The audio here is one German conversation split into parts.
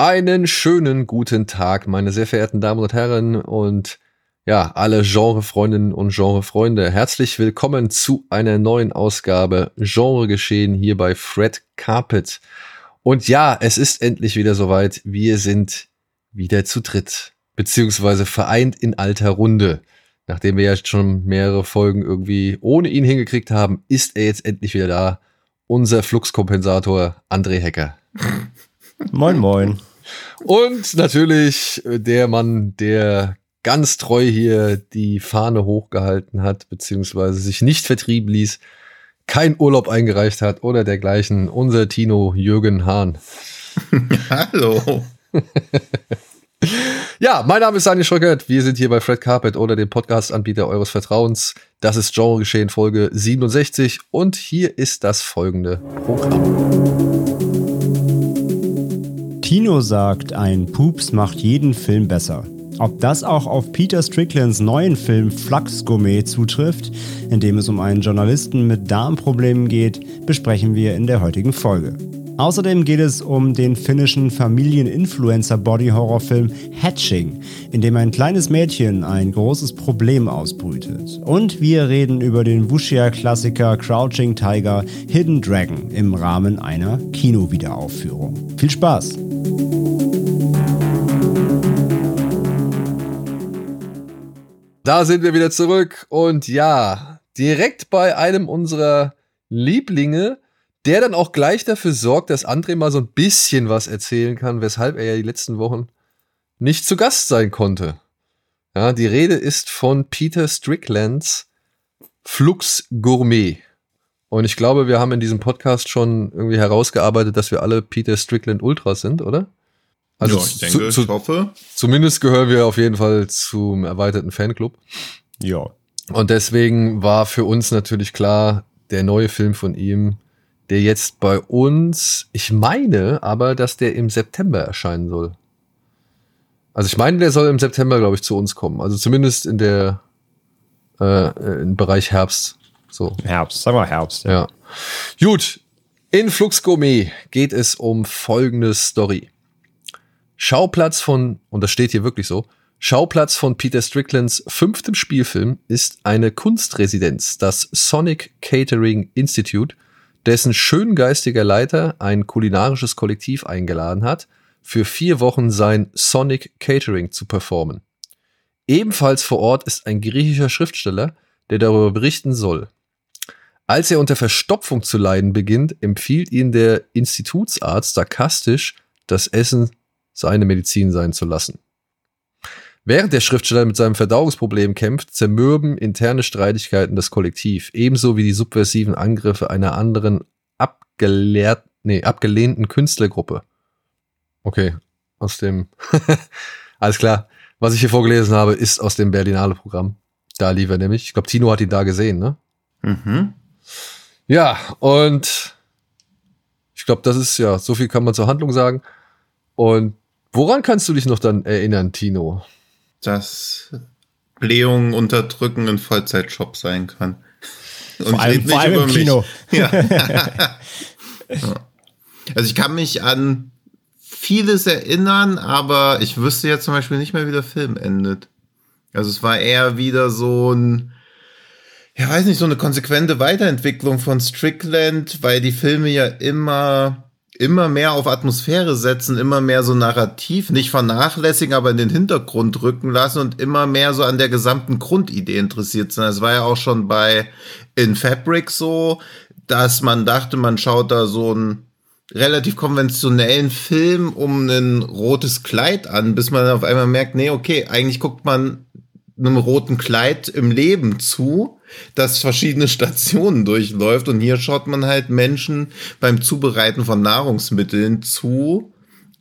Einen schönen guten Tag, meine sehr verehrten Damen und Herren und ja, alle Genrefreundinnen und Genrefreunde. Herzlich willkommen zu einer neuen Ausgabe Genre geschehen hier bei Fred Carpet. Und ja, es ist endlich wieder soweit. Wir sind wieder zu dritt, beziehungsweise vereint in alter Runde. Nachdem wir ja schon mehrere Folgen irgendwie ohne ihn hingekriegt haben, ist er jetzt endlich wieder da. Unser Fluxkompensator André Hecker. Moin, moin. Und natürlich der Mann, der ganz treu hier die Fahne hochgehalten hat, beziehungsweise sich nicht vertrieben ließ, kein Urlaub eingereicht hat oder dergleichen, unser Tino Jürgen Hahn. Hallo. ja, mein Name ist Daniel Schröckert. Wir sind hier bei Fred Carpet oder dem Podcast-Anbieter eures Vertrauens. Das ist Genre Geschehen Folge 67 und hier ist das folgende Programm. Tino sagt, ein Pups macht jeden Film besser. Ob das auch auf Peter Stricklands neuen Film Flux Gourmet zutrifft, in dem es um einen Journalisten mit Darmproblemen geht, besprechen wir in der heutigen Folge. Außerdem geht es um den finnischen Familien-Influencer-Body-Horrorfilm Hatching, in dem ein kleines Mädchen ein großes Problem ausbrütet. Und wir reden über den Wuxia-Klassiker Crouching Tiger Hidden Dragon im Rahmen einer Kinowiederaufführung. Viel Spaß! Da sind wir wieder zurück und ja, direkt bei einem unserer Lieblinge, der dann auch gleich dafür sorgt, dass André mal so ein bisschen was erzählen kann, weshalb er ja die letzten Wochen nicht zu Gast sein konnte. Ja, die Rede ist von Peter Stricklands Flux Gourmet. Und ich glaube, wir haben in diesem Podcast schon irgendwie herausgearbeitet, dass wir alle Peter Strickland Ultras sind, oder? Also ja, ich denke, zu, ich hoffe. Zumindest gehören wir auf jeden Fall zum erweiterten Fanclub. Ja. Und deswegen war für uns natürlich klar, der neue Film von ihm der jetzt bei uns, ich meine aber, dass der im September erscheinen soll. Also ich meine, der soll im September, glaube ich, zu uns kommen. Also zumindest in der äh, im Bereich Herbst. So. Herbst, sagen wir Herbst. Ja. ja. Gut. In Flux Gourmet geht es um folgende Story. Schauplatz von, und das steht hier wirklich so, Schauplatz von Peter Stricklands fünftem Spielfilm ist eine Kunstresidenz, das Sonic Catering Institute, dessen schöngeistiger Leiter ein kulinarisches Kollektiv eingeladen hat, für vier Wochen sein Sonic Catering zu performen. Ebenfalls vor Ort ist ein griechischer Schriftsteller, der darüber berichten soll. Als er unter Verstopfung zu leiden beginnt, empfiehlt ihn der Institutsarzt sarkastisch, das Essen seine Medizin sein zu lassen. Während der Schriftsteller mit seinem Verdauungsproblem kämpft, zermürben interne Streitigkeiten das Kollektiv, ebenso wie die subversiven Angriffe einer anderen abgelehrt, nee, abgelehnten Künstlergruppe. Okay, aus dem, alles klar. Was ich hier vorgelesen habe, ist aus dem Berlinale Programm. Da lief er nämlich. Ich glaube, Tino hat ihn da gesehen, ne? Mhm. Ja, und ich glaube, das ist ja, so viel kann man zur Handlung sagen. Und woran kannst du dich noch dann erinnern, Tino? Dass Blähungen unterdrücken ein Vollzeitjob sein kann. Und vor allem, vor allem im Kino. Ja. Also ich kann mich an vieles erinnern, aber ich wüsste jetzt zum Beispiel nicht mehr, wie der Film endet. Also es war eher wieder so ein, ja weiß nicht, so eine konsequente Weiterentwicklung von Strickland, weil die Filme ja immer immer mehr auf Atmosphäre setzen, immer mehr so narrativ, nicht vernachlässigen, aber in den Hintergrund rücken lassen und immer mehr so an der gesamten Grundidee interessiert sind. Es war ja auch schon bei In Fabric so, dass man dachte, man schaut da so einen relativ konventionellen Film um ein rotes Kleid an, bis man auf einmal merkt, nee, okay, eigentlich guckt man einem roten Kleid im Leben zu, das verschiedene Stationen durchläuft. Und hier schaut man halt Menschen beim Zubereiten von Nahrungsmitteln zu.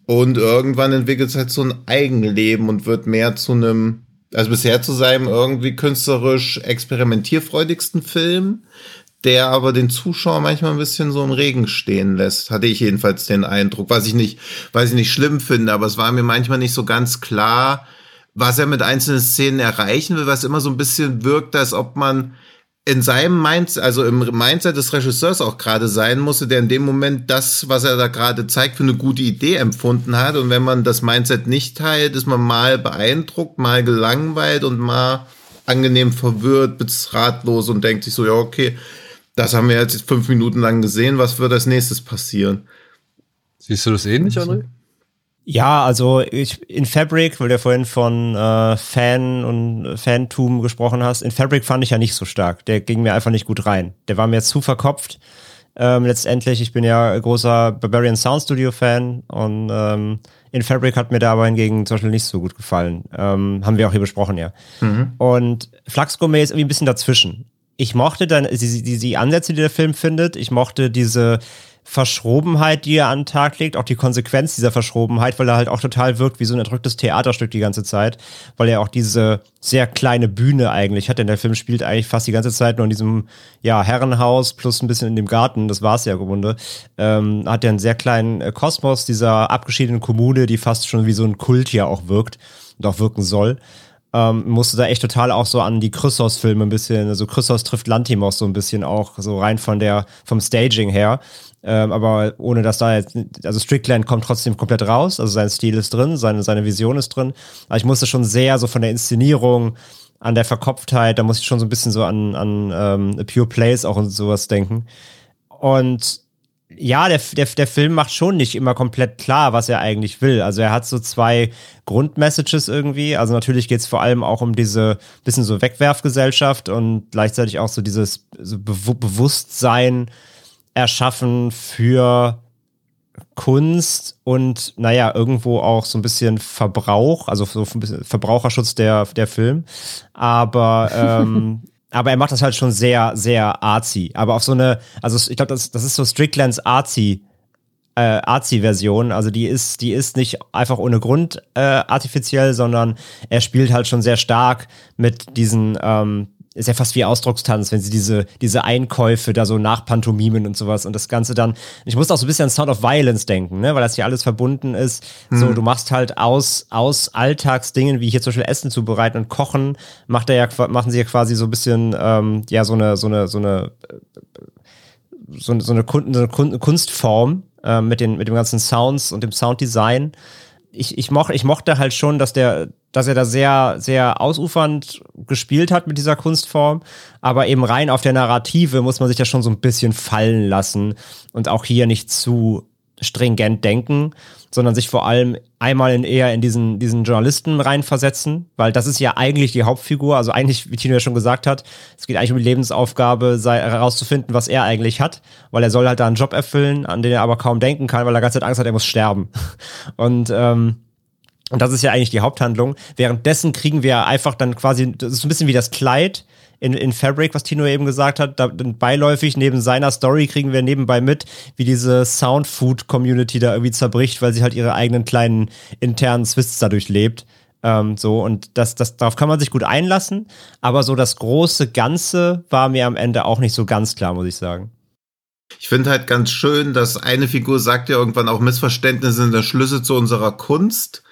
Und irgendwann entwickelt es halt so ein Eigenleben und wird mehr zu einem Also bisher zu seinem irgendwie künstlerisch experimentierfreudigsten Film, der aber den Zuschauer manchmal ein bisschen so im Regen stehen lässt. Hatte ich jedenfalls den Eindruck, was ich nicht, was ich nicht schlimm finde, aber es war mir manchmal nicht so ganz klar, was er mit einzelnen Szenen erreichen will, was immer so ein bisschen wirkt, als ob man in seinem Mindset, also im Mindset des Regisseurs auch gerade sein musste, der in dem Moment das, was er da gerade zeigt, für eine gute Idee empfunden hat. Und wenn man das Mindset nicht teilt, ist man mal beeindruckt, mal gelangweilt und mal angenehm verwirrt, bis ratlos und denkt sich so, ja, okay, das haben wir jetzt fünf Minuten lang gesehen, was wird als nächstes passieren? Siehst du das ähnlich, André? Ja, also ich, in Fabric, weil du ja vorhin von äh, Fan und Fantum gesprochen hast, in Fabric fand ich ja nicht so stark. Der ging mir einfach nicht gut rein. Der war mir zu verkopft. Ähm, letztendlich, ich bin ja großer Barbarian Sound Studio Fan und ähm, in Fabric hat mir da aber hingegen zum Beispiel nicht so gut gefallen. Ähm, haben wir auch hier besprochen, ja. Mhm. Und Flux Gourmet ist irgendwie ein bisschen dazwischen. Ich mochte dann die, die, die Ansätze, die der Film findet. Ich mochte diese Verschrobenheit, die er an den Tag legt, auch die Konsequenz dieser Verschrobenheit, weil er halt auch total wirkt wie so ein erdrücktes Theaterstück die ganze Zeit, weil er auch diese sehr kleine Bühne eigentlich hat, denn der Film spielt eigentlich fast die ganze Zeit nur in diesem ja, Herrenhaus plus ein bisschen in dem Garten, das war es ja im Grunde, ähm, hat er einen sehr kleinen äh, Kosmos dieser abgeschiedenen Kommune, die fast schon wie so ein Kult hier auch wirkt und auch wirken soll ähm, musste da echt total auch so an die Chrysos-Filme ein bisschen, also Chrysos trifft Lantimos so ein bisschen auch, so rein von der, vom Staging her. Ähm, aber ohne dass da jetzt, also Strickland kommt trotzdem komplett raus, also sein Stil ist drin, seine, seine Vision ist drin. Aber ich musste schon sehr so von der Inszenierung, an der Verkopftheit, da musste ich schon so ein bisschen so an, an ähm, Pure Plays auch und sowas denken. Und ja, der, der, der Film macht schon nicht immer komplett klar, was er eigentlich will. Also er hat so zwei Grundmessages irgendwie. Also natürlich geht es vor allem auch um diese bisschen so Wegwerfgesellschaft und gleichzeitig auch so dieses so Be Bewusstsein erschaffen für Kunst und naja, irgendwo auch so ein bisschen Verbrauch, also so ein bisschen Verbraucherschutz der, der Film. Aber ähm, aber er macht das halt schon sehr, sehr artsy. Aber auf so eine, also ich glaube, das, das ist so Stricklands artsy, äh, artsy-Version. Also die ist, die ist nicht einfach ohne Grund äh, artifiziell, sondern er spielt halt schon sehr stark mit diesen ähm, ist ja fast wie Ausdruckstanz, wenn sie diese, diese Einkäufe da so nachpantomimen und sowas und das Ganze dann. Ich musste auch so ein bisschen an Sound of Violence denken, ne, weil das hier alles verbunden ist. Mhm. So, du machst halt aus, aus Alltagsdingen, wie hier zum Beispiel Essen zubereiten und kochen, macht er ja, machen sie ja quasi so ein bisschen, ähm, ja, so eine, so eine, so eine, so, so eine, Kun so eine Kunstform äh, mit, den, mit dem ganzen Sounds und dem Sounddesign. Ich, ich, moch, ich mochte halt schon, dass der, dass er da sehr, sehr ausufernd gespielt hat mit dieser Kunstform. Aber eben rein auf der Narrative muss man sich ja schon so ein bisschen fallen lassen und auch hier nicht zu stringent denken, sondern sich vor allem einmal in eher in diesen, diesen Journalisten reinversetzen, weil das ist ja eigentlich die Hauptfigur. Also eigentlich, wie Tino ja schon gesagt hat, es geht eigentlich um die Lebensaufgabe, herauszufinden, was er eigentlich hat, weil er soll halt da einen Job erfüllen, an den er aber kaum denken kann, weil er ganze Zeit Angst hat, er muss sterben. Und ähm, und das ist ja eigentlich die Haupthandlung. Währenddessen kriegen wir einfach dann quasi, das ist ein bisschen wie das Kleid in, in Fabric, was Tino eben gesagt hat. Da, beiläufig neben seiner Story kriegen wir nebenbei mit, wie diese Soundfood-Community da irgendwie zerbricht, weil sie halt ihre eigenen kleinen internen Twists dadurch lebt. Ähm, so, und das, das, darauf kann man sich gut einlassen. Aber so das große Ganze war mir am Ende auch nicht so ganz klar, muss ich sagen. Ich finde halt ganz schön, dass eine Figur sagt ja irgendwann auch Missverständnisse sind der Schlüssel zu unserer Kunst.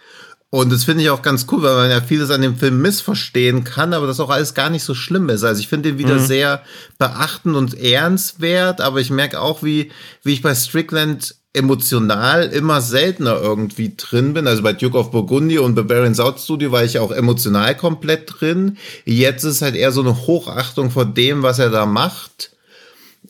Und das finde ich auch ganz cool, weil man ja vieles an dem Film missverstehen kann, aber das auch alles gar nicht so schlimm ist. Also ich finde ihn wieder mhm. sehr beachtend und ehrenswert, aber ich merke auch, wie, wie ich bei Strickland emotional immer seltener irgendwie drin bin. Also bei Duke of Burgundy und Bavarian South Studio war ich auch emotional komplett drin. Jetzt ist halt eher so eine Hochachtung vor dem, was er da macht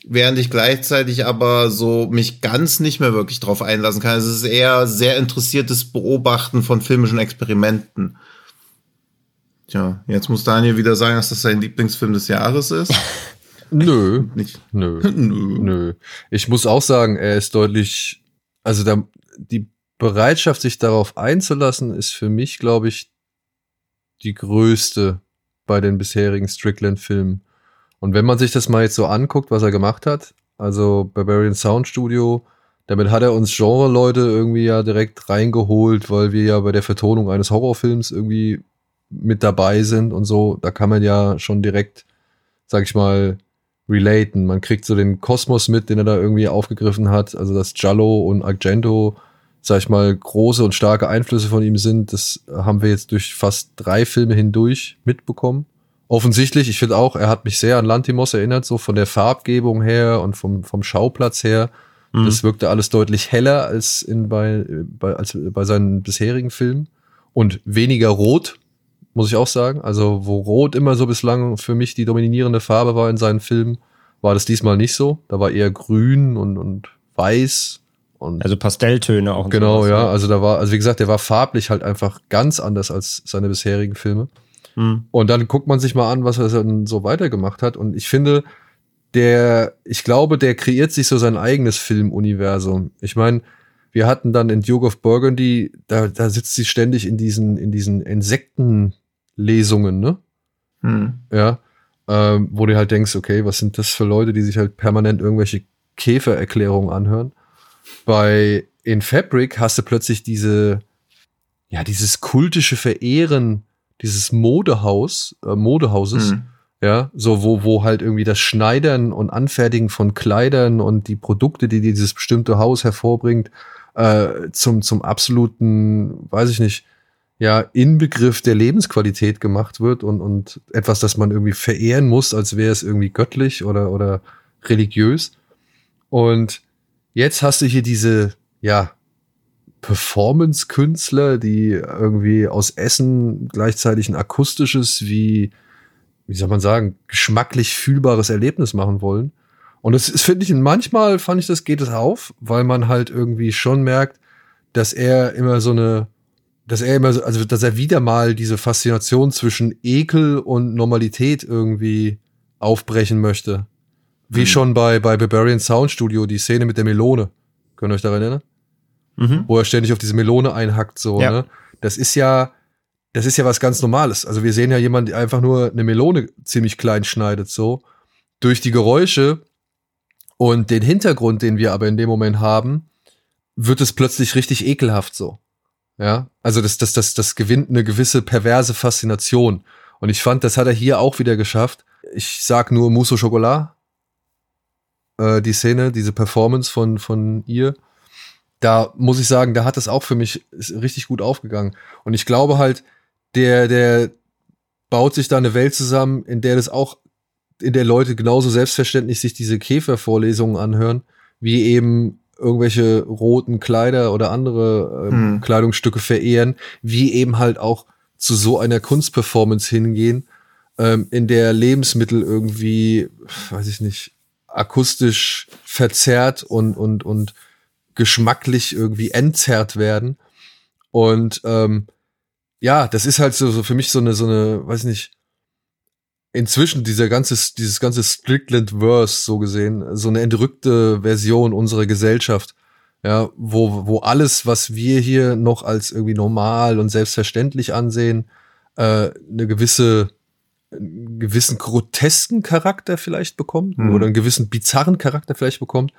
während ich gleichzeitig aber so mich ganz nicht mehr wirklich drauf einlassen kann. Es ist eher sehr interessiertes Beobachten von filmischen Experimenten. Tja, jetzt muss Daniel wieder sagen, dass das sein Lieblingsfilm des Jahres ist. Nö, nicht. Nö, nö. Nö. Ich muss auch sagen, er ist deutlich, also da, die Bereitschaft, sich darauf einzulassen, ist für mich, glaube ich, die größte bei den bisherigen Strickland-Filmen. Und wenn man sich das mal jetzt so anguckt, was er gemacht hat, also Barbarian Sound Studio, damit hat er uns Genre-Leute irgendwie ja direkt reingeholt, weil wir ja bei der Vertonung eines Horrorfilms irgendwie mit dabei sind und so, da kann man ja schon direkt, sag ich mal, relaten. Man kriegt so den Kosmos mit, den er da irgendwie aufgegriffen hat. Also dass Giallo und Argento, sag ich mal, große und starke Einflüsse von ihm sind, das haben wir jetzt durch fast drei Filme hindurch mitbekommen. Offensichtlich, ich finde auch, er hat mich sehr an Lantimos erinnert, so von der Farbgebung her und vom, vom Schauplatz her. Mhm. Das wirkte alles deutlich heller als in bei, bei, als bei seinen bisherigen Filmen und weniger rot, muss ich auch sagen. Also, wo Rot immer so bislang für mich die dominierende Farbe war in seinen Filmen, war das diesmal nicht so. Da war eher grün und, und weiß und. Also Pastelltöne auch. Genau, sowas, ja. Ne? Also da war, also wie gesagt, der war farblich halt einfach ganz anders als seine bisherigen Filme. Mhm. Und dann guckt man sich mal an, was er dann so weitergemacht hat. Und ich finde, der, ich glaube, der kreiert sich so sein eigenes Filmuniversum. Ich meine, wir hatten dann in Duke of Burgundy, da, da sitzt sie ständig in diesen, in diesen Insekten, Lesungen, ne? Hm. Ja. Ähm, wo du halt denkst, okay, was sind das für Leute, die sich halt permanent irgendwelche Käfererklärungen anhören? Bei In Fabric hast du plötzlich diese, ja, dieses kultische Verehren dieses Modehaus, äh, Modehauses, hm. ja, so wo, wo halt irgendwie das Schneidern und Anfertigen von Kleidern und die Produkte, die dieses bestimmte Haus hervorbringt, äh, zum, zum absoluten, weiß ich nicht, ja, Inbegriff der Lebensqualität gemacht wird und, und etwas, das man irgendwie verehren muss, als wäre es irgendwie göttlich oder, oder religiös. Und jetzt hast du hier diese, ja, Performance-Künstler, die irgendwie aus Essen gleichzeitig ein akustisches, wie, wie soll man sagen, geschmacklich fühlbares Erlebnis machen wollen. Und das ist, finde ich, manchmal fand ich, das geht es auf, weil man halt irgendwie schon merkt, dass er immer so eine, dass er immer so, also dass er wieder mal diese Faszination zwischen Ekel und Normalität irgendwie aufbrechen möchte. Wie mhm. schon bei, bei Barbarian Sound Studio, die Szene mit der Melone. Könnt ihr euch daran erinnern? Mhm. Wo er ständig auf diese Melone einhackt, so, ja. ne? Das ist ja, das ist ja was ganz Normales. Also wir sehen ja jemanden, der einfach nur eine Melone ziemlich klein schneidet, so. Durch die Geräusche und den Hintergrund, den wir aber in dem Moment haben, wird es plötzlich richtig ekelhaft, so. Ja, also das, das, das, das gewinnt eine gewisse perverse Faszination. Und ich fand, das hat er hier auch wieder geschafft. Ich sag nur Mousse Chocolat. Äh, die Szene, diese Performance von, von ihr. Da muss ich sagen, da hat das auch für mich richtig gut aufgegangen. Und ich glaube halt, der, der baut sich da eine Welt zusammen, in der das auch, in der Leute genauso selbstverständlich sich diese Käfervorlesungen anhören, wie eben irgendwelche roten Kleider oder andere ähm, hm. Kleidungsstücke verehren, wie eben halt auch zu so einer Kunstperformance hingehen, ähm, in der Lebensmittel irgendwie, weiß ich nicht, akustisch verzerrt und, und, und geschmacklich irgendwie entzerrt werden. Und ähm, ja, das ist halt so, so für mich so eine, so eine, weiß ich nicht, inzwischen dieser ganze, dieses ganze Strickland-Verse so gesehen, so eine entrückte Version unserer Gesellschaft, ja, wo, wo alles, was wir hier noch als irgendwie normal und selbstverständlich ansehen, äh, eine gewisse, einen gewissen grotesken Charakter vielleicht bekommt mhm. oder einen gewissen bizarren Charakter vielleicht bekommt.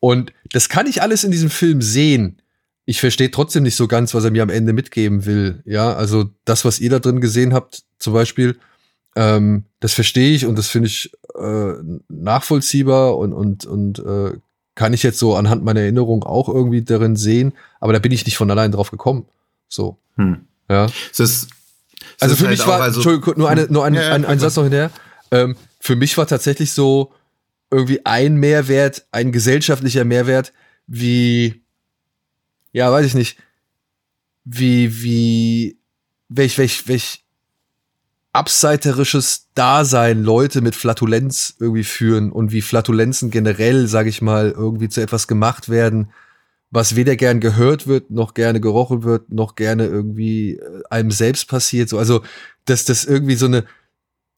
Und das kann ich alles in diesem Film sehen. Ich verstehe trotzdem nicht so ganz, was er mir am Ende mitgeben will. Ja, also das, was ihr da drin gesehen habt, zum Beispiel, ähm, das verstehe ich und das finde ich äh, nachvollziehbar und, und, und äh, kann ich jetzt so anhand meiner Erinnerung auch irgendwie darin sehen, aber da bin ich nicht von allein drauf gekommen. So. Hm. Ja. Es ist, es also für halt mich war, also, Entschuldigung, nur, eine, nur ein, ja, ja, ein, ein Satz noch hinterher. Ähm, für mich war tatsächlich so irgendwie ein Mehrwert, ein gesellschaftlicher Mehrwert, wie, ja, weiß ich nicht, wie, wie, welch, welch, welch abseiterisches Dasein Leute mit Flatulenz irgendwie führen und wie Flatulenzen generell, sage ich mal, irgendwie zu etwas gemacht werden, was weder gern gehört wird, noch gerne gerochen wird, noch gerne irgendwie äh, einem selbst passiert. So, also, dass das irgendwie so eine,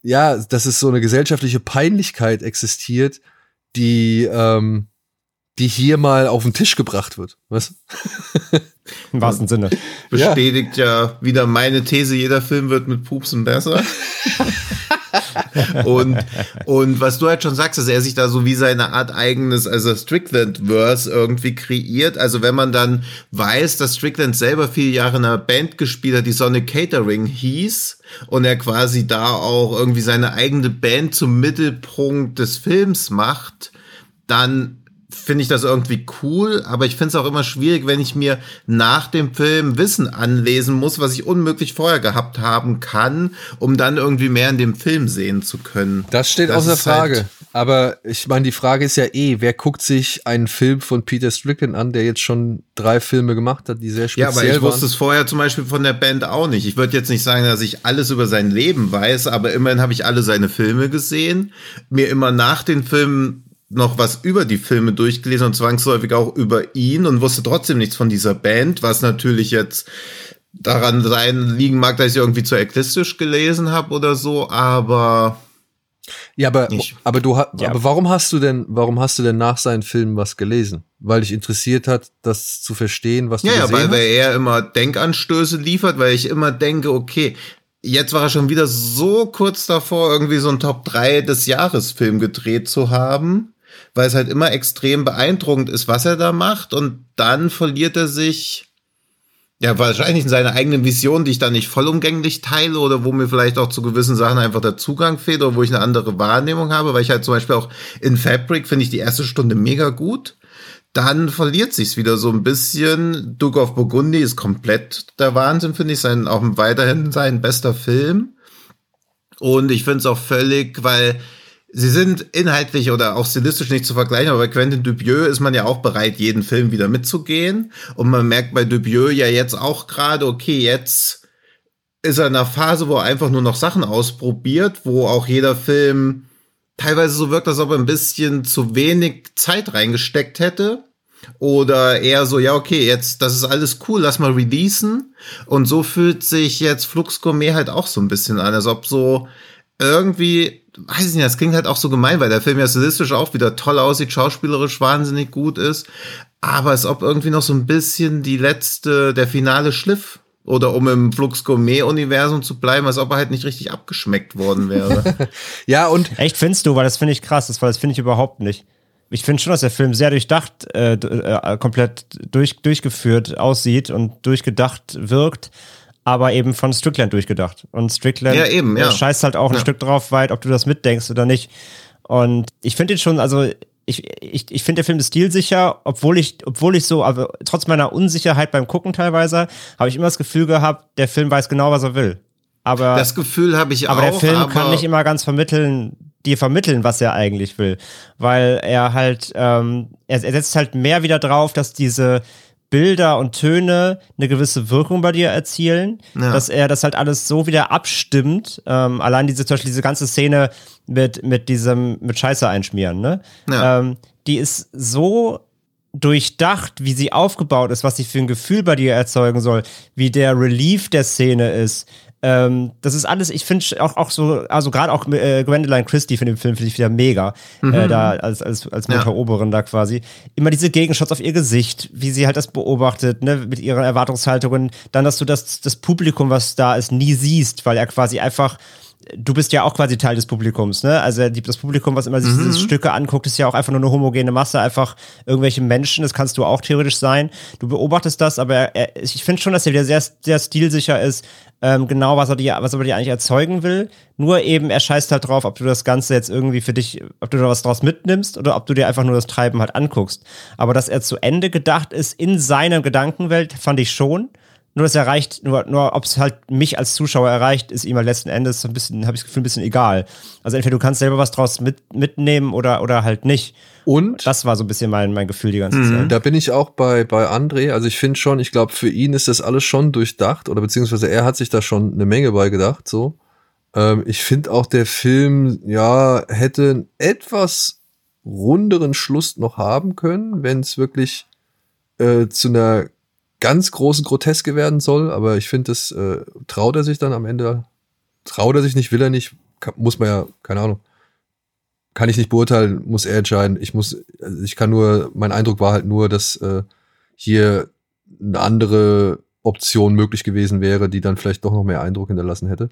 ja, dass es so eine gesellschaftliche Peinlichkeit existiert, die, ähm, die hier mal auf den Tisch gebracht wird. Was? Im wahrsten Sinne. Bestätigt ja. ja wieder meine These, jeder Film wird mit Pupsen besser. und, und was du halt schon sagst, dass er sich da so wie seine Art eigenes, also Strickland-Verse irgendwie kreiert. Also wenn man dann weiß, dass Strickland selber viele Jahre in einer Band gespielt hat, die Sonic Catering hieß und er quasi da auch irgendwie seine eigene Band zum Mittelpunkt des Films macht, dann finde ich das irgendwie cool, aber ich finde es auch immer schwierig, wenn ich mir nach dem Film Wissen anlesen muss, was ich unmöglich vorher gehabt haben kann, um dann irgendwie mehr in dem Film sehen zu können. Das steht das außer Frage. Halt aber ich meine, die Frage ist ja eh, wer guckt sich einen Film von Peter Strickland an, der jetzt schon drei Filme gemacht hat, die sehr speziell waren? Ja, aber ich wusste es vorher zum Beispiel von der Band auch nicht. Ich würde jetzt nicht sagen, dass ich alles über sein Leben weiß, aber immerhin habe ich alle seine Filme gesehen, mir immer nach den Filmen noch was über die Filme durchgelesen und zwangsläufig auch über ihn und wusste trotzdem nichts von dieser Band, was natürlich jetzt daran sein liegen mag, dass ich irgendwie zu eklistisch gelesen habe oder so, aber ja, aber nicht. aber du ja. aber warum hast du denn warum hast du denn nach seinen Filmen was gelesen? Weil dich interessiert hat, das zu verstehen, was du ja, gesehen ja, weil, hast? weil er immer Denkanstöße liefert, weil ich immer denke, okay, jetzt war er schon wieder so kurz davor, irgendwie so ein Top 3 des Jahres Film gedreht zu haben weil es halt immer extrem beeindruckend ist, was er da macht. Und dann verliert er sich, ja, wahrscheinlich in seiner eigenen Vision, die ich da nicht vollumgänglich teile oder wo mir vielleicht auch zu gewissen Sachen einfach der Zugang fehlt oder wo ich eine andere Wahrnehmung habe, weil ich halt zum Beispiel auch in Fabric finde ich die erste Stunde mega gut. Dann verliert sich's wieder so ein bisschen. Duke of Burgundy ist komplett der Wahnsinn, finde ich, sein, auch weiterhin sein bester Film. Und ich finde es auch völlig, weil Sie sind inhaltlich oder auch stilistisch nicht zu vergleichen, aber bei Quentin Dupieux ist man ja auch bereit, jeden Film wieder mitzugehen. Und man merkt bei Dupieux ja jetzt auch gerade, okay, jetzt ist er in einer Phase, wo er einfach nur noch Sachen ausprobiert, wo auch jeder Film teilweise so wirkt, als ob er ein bisschen zu wenig Zeit reingesteckt hätte. Oder eher so, ja, okay, jetzt, das ist alles cool, lass mal releasen. Und so fühlt sich jetzt Flux Gourmet halt auch so ein bisschen an, als ob so irgendwie weiß ich nicht, das klingt halt auch so gemein, weil der Film ja stilistisch auch wieder toll aussieht, schauspielerisch wahnsinnig gut ist, aber als ob irgendwie noch so ein bisschen die letzte, der finale Schliff oder um im Flux Gourmet-Universum zu bleiben, als ob er halt nicht richtig abgeschmeckt worden wäre. ja, und. Echt findest du, weil das finde ich krass, das, weil das finde ich überhaupt nicht. Ich finde schon, dass der Film sehr durchdacht, äh, äh, komplett durch, durchgeführt aussieht und durchgedacht wirkt aber eben von Strickland durchgedacht. Und Strickland ja, eben, ja. scheißt halt auch ein ja. Stück drauf weit, ob du das mitdenkst oder nicht. Und ich finde ihn schon, also ich, ich, ich finde der Film ist stilsicher, obwohl ich, obwohl ich so, aber trotz meiner Unsicherheit beim Gucken teilweise, habe ich immer das Gefühl gehabt, der Film weiß genau, was er will. Aber das Gefühl habe ich aber auch. Aber der Film kann nicht immer ganz vermitteln, dir vermitteln, was er eigentlich will, weil er halt, ähm, er, er setzt halt mehr wieder drauf, dass diese Bilder und Töne eine gewisse Wirkung bei dir erzielen, ja. dass er das halt alles so wieder abstimmt. Ähm, allein diese, zum Beispiel diese ganze Szene mit, mit diesem, mit Scheiße einschmieren, ne? Ja. Ähm, die ist so durchdacht, wie sie aufgebaut ist, was sie für ein Gefühl bei dir erzeugen soll, wie der Relief der Szene ist, ähm, das ist alles, ich finde auch, auch so, also gerade auch äh, Gwendoline Christie von dem Film finde ich wieder mega, mhm. äh, da als, als, als Montauoberin ja. da quasi. Immer diese Gegenshots auf ihr Gesicht, wie sie halt das beobachtet, ne, mit ihren Erwartungshaltungen. Dann, dass du das, das Publikum, was da ist, nie siehst, weil er quasi einfach du bist ja auch quasi Teil des Publikums, ne? Also das Publikum, was immer sich mhm. diese Stücke anguckt, ist ja auch einfach nur eine homogene Masse, einfach irgendwelche Menschen, das kannst du auch theoretisch sein. Du beobachtest das, aber er, ich finde schon, dass er wieder sehr, sehr stilsicher ist, ähm, genau, was er, dir, was er dir eigentlich erzeugen will. Nur eben, er scheißt halt drauf, ob du das Ganze jetzt irgendwie für dich, ob du da was draus mitnimmst oder ob du dir einfach nur das Treiben halt anguckst. Aber dass er zu Ende gedacht ist in seiner Gedankenwelt, fand ich schon. Nur das erreicht, nur, nur ob es halt mich als Zuschauer erreicht, ist ihm halt letzten Endes so ein bisschen, habe ich das Gefühl, ein bisschen egal. Also entweder du kannst selber was draus mit, mitnehmen oder, oder halt nicht. Und das war so ein bisschen mein, mein Gefühl die ganze Zeit. Da bin ich auch bei, bei André. Also ich finde schon, ich glaube, für ihn ist das alles schon durchdacht oder beziehungsweise er hat sich da schon eine Menge bei gedacht, so. Ähm, ich finde auch der Film, ja, hätte einen etwas runderen Schluss noch haben können, wenn es wirklich äh, zu einer ganz großen Groteske werden soll, aber ich finde, das äh, traut er sich dann am Ende. Traut er sich nicht, will er nicht, kann, muss man ja, keine Ahnung. kann ich nicht beurteilen, muss er entscheiden. Ich muss, also ich kann nur, mein Eindruck war halt nur, dass äh, hier eine andere Option möglich gewesen wäre, die dann vielleicht doch noch mehr Eindruck hinterlassen hätte.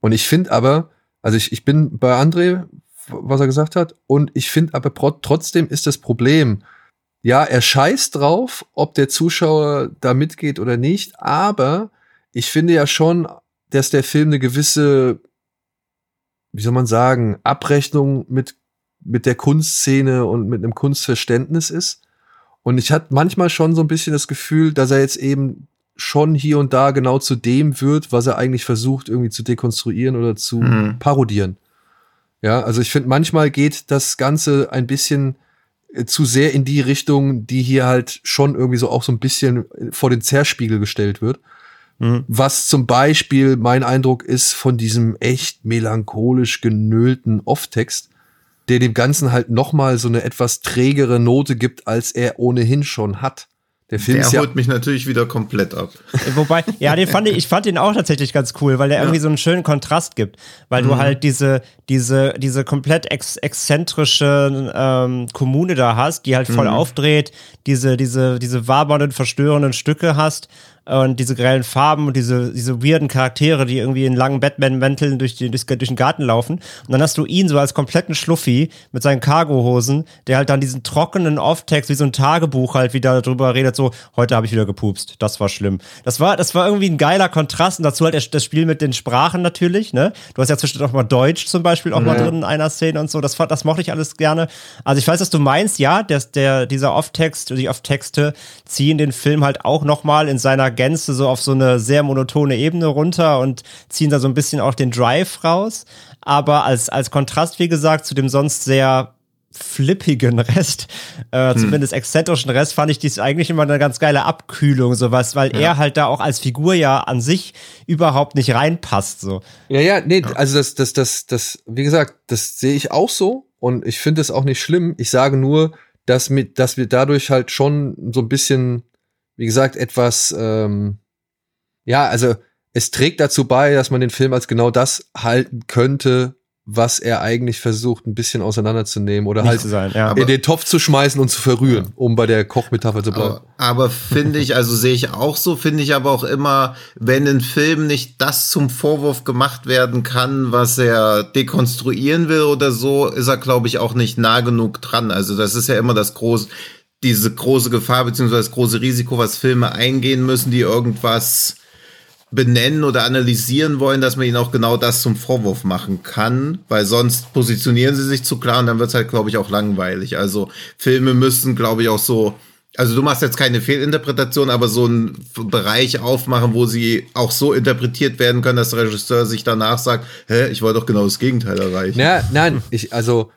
Und ich finde aber, also ich, ich bin bei André, was er gesagt hat, und ich finde aber trotzdem ist das Problem, ja, er scheißt drauf, ob der Zuschauer da mitgeht oder nicht, aber ich finde ja schon, dass der Film eine gewisse, wie soll man sagen, Abrechnung mit, mit der Kunstszene und mit einem Kunstverständnis ist. Und ich hatte manchmal schon so ein bisschen das Gefühl, dass er jetzt eben schon hier und da genau zu dem wird, was er eigentlich versucht, irgendwie zu dekonstruieren oder zu mhm. parodieren. Ja, also ich finde, manchmal geht das Ganze ein bisschen zu sehr in die Richtung, die hier halt schon irgendwie so auch so ein bisschen vor den Zerspiegel gestellt wird. Mhm. Was zum Beispiel mein Eindruck ist von diesem echt melancholisch genölten Off-Text, der dem Ganzen halt noch mal so eine etwas trägere Note gibt, als er ohnehin schon hat. Der Film der holt ja mich natürlich wieder komplett ab. Wobei, ja, den fand ich, ich fand den auch tatsächlich ganz cool, weil der ja. irgendwie so einen schönen Kontrast gibt, weil mhm. du halt diese, diese, diese komplett ex exzentrische ähm, Kommune da hast, die halt voll mhm. aufdreht, diese, diese, diese wabernden, verstörenden Stücke hast und diese grellen Farben und diese, diese weirden Charaktere, die irgendwie in langen Batman-Mänteln durch, die, durch, durch den Garten laufen. Und dann hast du ihn so als kompletten Schluffi mit seinen Cargohosen, der halt dann diesen trockenen Off-Text wie so ein Tagebuch halt wieder darüber redet, so, heute habe ich wieder gepupst, das war schlimm. Das war, das war irgendwie ein geiler Kontrast und dazu halt das Spiel mit den Sprachen natürlich, ne? Du hast ja zwischendurch auch mal Deutsch zum Beispiel auch ja. mal drin in einer Szene und so, das, das mochte ich alles gerne. Also ich weiß, was du meinst, ja, der, der, dieser Off-Text, die Off-Texte ziehen den Film halt auch nochmal in seiner Gänze so auf so eine sehr monotone Ebene runter und ziehen da so ein bisschen auch den Drive raus. Aber als, als Kontrast, wie gesagt, zu dem sonst sehr flippigen Rest, äh, hm. zumindest exzentrischen Rest, fand ich dies eigentlich immer eine ganz geile Abkühlung, sowas, weil ja. er halt da auch als Figur ja an sich überhaupt nicht reinpasst, so. Ja, ja, nee, also das, das, das, das, wie gesagt, das sehe ich auch so und ich finde es auch nicht schlimm. Ich sage nur, dass mit, dass wir dadurch halt schon so ein bisschen wie gesagt, etwas, ähm, ja, also es trägt dazu bei, dass man den Film als genau das halten könnte, was er eigentlich versucht, ein bisschen auseinanderzunehmen oder Nicht halt sein, ja. in den Topf zu schmeißen und zu verrühren, ja. um bei der Kochmetapher zu bleiben. Aber, aber finde ich, also sehe ich auch so, finde ich aber auch immer, wenn ein Film nicht das zum Vorwurf gemacht werden kann, was er dekonstruieren will oder so, ist er, glaube ich, auch nicht nah genug dran. Also das ist ja immer das große, diese große Gefahr beziehungsweise das große Risiko, was Filme eingehen müssen, die irgendwas benennen oder analysieren wollen, dass man ihnen auch genau das zum Vorwurf machen kann, weil sonst positionieren sie sich zu klar und dann wird es halt, glaube ich, auch langweilig. Also Filme müssen, glaube ich, auch so, also du machst jetzt keine Fehlinterpretation, aber so einen Bereich aufmachen, wo sie auch so interpretiert werden können, dass der Regisseur sich danach sagt, hä, ich wollte doch genau das Gegenteil erreichen. Ja, nein, ich, also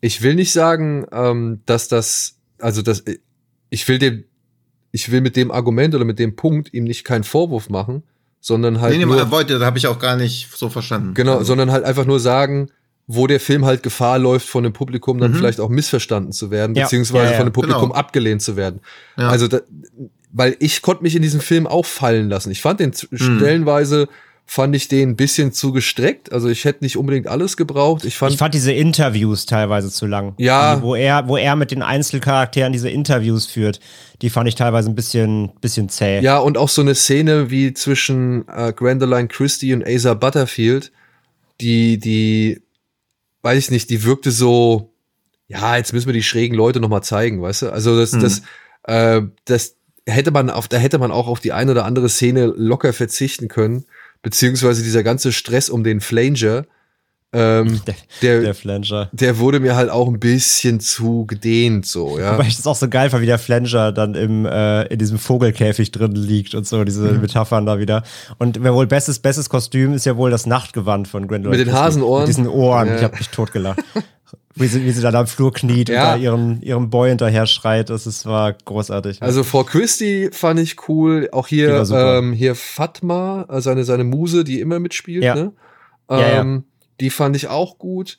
ich will nicht sagen, ähm, dass das also das, ich will dem, ich will mit dem Argument oder mit dem Punkt ihm nicht keinen Vorwurf machen, sondern halt. Nee, nee, nur, wollte, da habe ich auch gar nicht so verstanden. Genau, also. sondern halt einfach nur sagen, wo der Film halt Gefahr läuft, von dem Publikum dann mhm. vielleicht auch missverstanden zu werden, ja. beziehungsweise ja, ja, von dem Publikum genau. abgelehnt zu werden. Also, da, weil ich konnte mich in diesem Film auch fallen lassen. Ich fand den mhm. stellenweise fand ich den ein bisschen zu gestreckt. Also ich hätte nicht unbedingt alles gebraucht. Ich fand, ich fand diese Interviews teilweise zu lang. Ja. Die, wo er, wo er mit den Einzelcharakteren diese Interviews führt, die fand ich teilweise ein bisschen, bisschen zäh. Ja, und auch so eine Szene wie zwischen äh, Grandoline Christie und Asa Butterfield, die, die, weiß ich nicht, die wirkte so, ja, jetzt müssen wir die schrägen Leute nochmal zeigen, weißt du? Also das, hm. das, äh, das hätte man auf, da hätte man auch auf die eine oder andere Szene locker verzichten können beziehungsweise dieser ganze Stress um den Flanger, ähm, der, der, der, Flanger. Der wurde mir halt auch ein bisschen zu gedehnt, so, ja. Weil ich das auch so geil fand, wie der Flanger dann im, äh, in diesem Vogelkäfig drin liegt und so, diese mhm. Metaphern da wieder. Und wer wohl bestes, bestes Kostüm ist ja wohl das Nachtgewand von Gwendolyn. Mit den Hasenohren. Mit diesen Ohren. Ja. Ich hab mich totgelacht. wie sie, wie sie da am Flur kniet ja. und da ihrem, ihrem Boy hinterher schreit. Das ist, war großartig. Also vor Christie fand ich cool. Auch hier, ähm, hier Fatma, äh, seine, seine Muse, die immer mitspielt, ja. ne? Ähm, ja, die fand ich auch gut.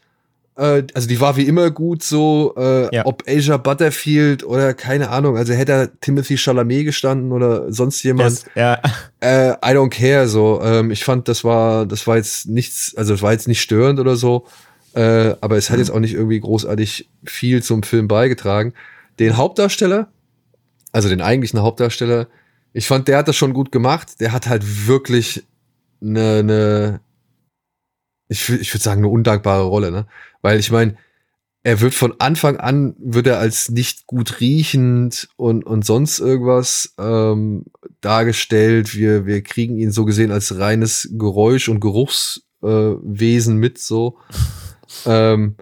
Äh, also die war wie immer gut so, äh, ob Asia Butterfield oder keine Ahnung, also hätte da Timothy Chalamet gestanden oder sonst jemand. Ja. Äh, I don't care so. Ähm, ich fand, das war, das war jetzt nichts, also das war jetzt nicht störend oder so. Äh, aber es hat jetzt auch nicht irgendwie großartig viel zum Film beigetragen. Den Hauptdarsteller, also den eigentlichen Hauptdarsteller, ich fand, der hat das schon gut gemacht. Der hat halt wirklich eine, eine ich, ich würde sagen, eine undankbare Rolle, ne? Weil ich meine, er wird von Anfang an, wird er als nicht gut riechend und, und sonst irgendwas ähm, dargestellt. Wir, wir kriegen ihn so gesehen als reines Geräusch- und Geruchswesen äh, mit so. Ähm,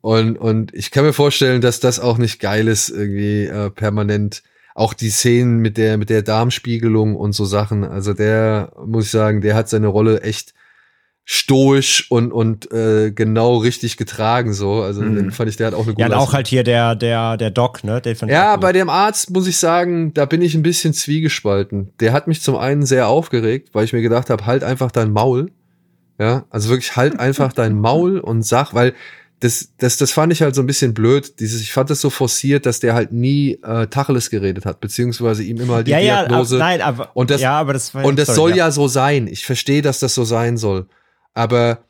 und, und ich kann mir vorstellen, dass das auch nicht geil ist, irgendwie äh, permanent. Auch die Szenen mit der, mit der Darmspiegelung und so Sachen. Also der, muss ich sagen, der hat seine Rolle echt stoisch und und äh, genau richtig getragen so also mhm. den fand ich der hat auch eine gute ja und auch halt hier der der der Doc ne den fand ja bei dem Arzt muss ich sagen da bin ich ein bisschen zwiegespalten der hat mich zum einen sehr aufgeregt weil ich mir gedacht habe halt einfach dein Maul ja also wirklich halt einfach dein Maul und sag weil das, das, das fand ich halt so ein bisschen blöd. Dieses, ich fand das so forciert, dass der halt nie äh, Tacheles geredet hat, beziehungsweise ihm immer die ja, Diagnose. Ja, ab, nein, aber, und das, ja, aber das, war, und das sorry, soll ja. ja so sein. Ich verstehe, dass das so sein soll. Aber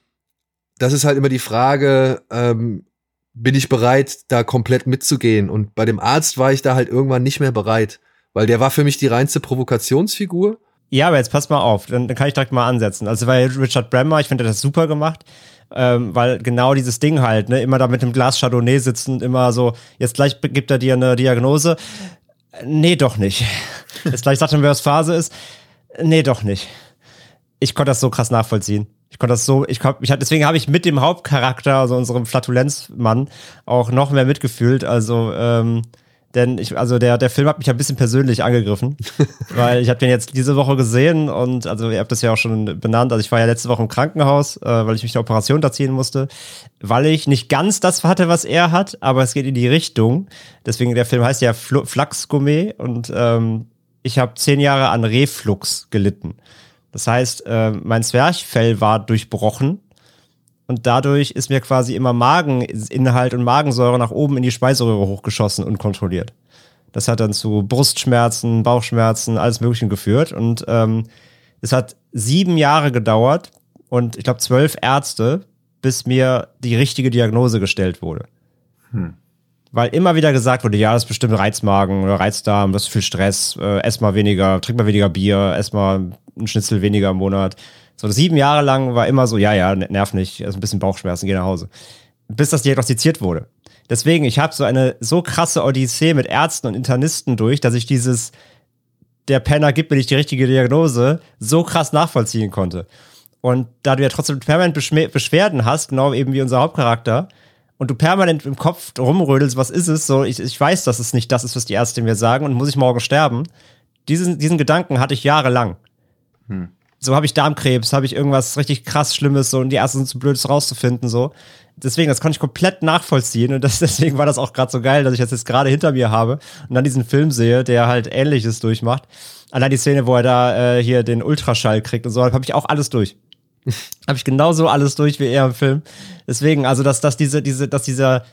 das ist halt immer die Frage, ähm, bin ich bereit, da komplett mitzugehen? Und bei dem Arzt war ich da halt irgendwann nicht mehr bereit, weil der war für mich die reinste Provokationsfigur. Ja, aber jetzt pass mal auf, dann, dann kann ich direkt mal ansetzen. Also weil Richard Bremmer, ich finde das super gemacht, ähm, weil genau dieses Ding halt, ne, immer da mit dem Glas Chardonnay sitzen, immer so, jetzt gleich gibt er dir eine Diagnose. Nee, doch nicht. Jetzt gleich sagt er, wer es Phase ist. Nee, doch nicht. Ich konnte das so krass nachvollziehen. Ich konnte das so, ich, ich deswegen habe ich mit dem Hauptcharakter, also unserem Flatulenzmann, auch noch mehr mitgefühlt. Also, ähm, denn ich, also der, der Film hat mich ein bisschen persönlich angegriffen, weil ich habe den jetzt diese Woche gesehen und also ihr habt das ja auch schon benannt. Also ich war ja letzte Woche im Krankenhaus, äh, weil ich mich der Operation da ziehen musste, weil ich nicht ganz das hatte, was er hat, aber es geht in die Richtung. Deswegen der Film heißt ja Flux Gourmet und ähm, ich habe zehn Jahre an Reflux gelitten. Das heißt, äh, mein Zwerchfell war durchbrochen und dadurch ist mir quasi immer Mageninhalt und Magensäure nach oben in die Speiseröhre hochgeschossen und kontrolliert. Das hat dann zu Brustschmerzen, Bauchschmerzen, alles Mögliche geführt. Und ähm, es hat sieben Jahre gedauert und ich glaube zwölf Ärzte, bis mir die richtige Diagnose gestellt wurde. Hm. Weil immer wieder gesagt wurde, ja, das ist bestimmt Reizmagen oder Reizdarm, das ist viel Stress, äh, ess mal weniger, trink mal weniger Bier, ess mal ein Schnitzel weniger im Monat. So sieben Jahre lang war immer so, ja, ja, nerv nicht, also ein bisschen Bauchschmerzen, geh nach Hause. Bis das diagnostiziert wurde. Deswegen, ich habe so eine so krasse Odyssee mit Ärzten und Internisten durch, dass ich dieses, der Penner gibt mir nicht die richtige Diagnose, so krass nachvollziehen konnte. Und da du ja trotzdem permanent Beschwerden hast, genau eben wie unser Hauptcharakter, und du permanent im Kopf rumrödelst, was ist es, so, ich, ich weiß, dass es nicht das ist, was die Ärzte mir sagen und muss ich morgen sterben. Diesen, diesen Gedanken hatte ich jahrelang. Hm. So habe ich Darmkrebs, habe ich irgendwas richtig krass Schlimmes, so und die Ärzte sind zu blöd, es rauszufinden, so. Deswegen, das konnte ich komplett nachvollziehen und das, deswegen war das auch gerade so geil, dass ich das jetzt gerade hinter mir habe und dann diesen Film sehe, der halt Ähnliches durchmacht. Allein die Szene, wo er da äh, hier den Ultraschall kriegt und so, habe ich auch alles durch. habe ich genauso alles durch wie er im Film. Deswegen, also dass, dass diese, diese, dass dieser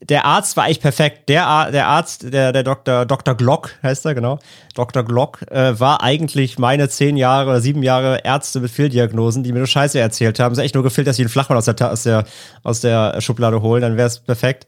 der Arzt war eigentlich perfekt. Der, der Arzt, der, der Dr. Dr. Glock heißt er, genau. Dr. Glock äh, war eigentlich meine zehn Jahre oder sieben Jahre Ärzte mit Fehldiagnosen, die mir nur Scheiße erzählt haben. Es ist echt nur gefehlt, dass sie einen Flachmann aus der, aus der, aus der Schublade holen, dann wäre es perfekt.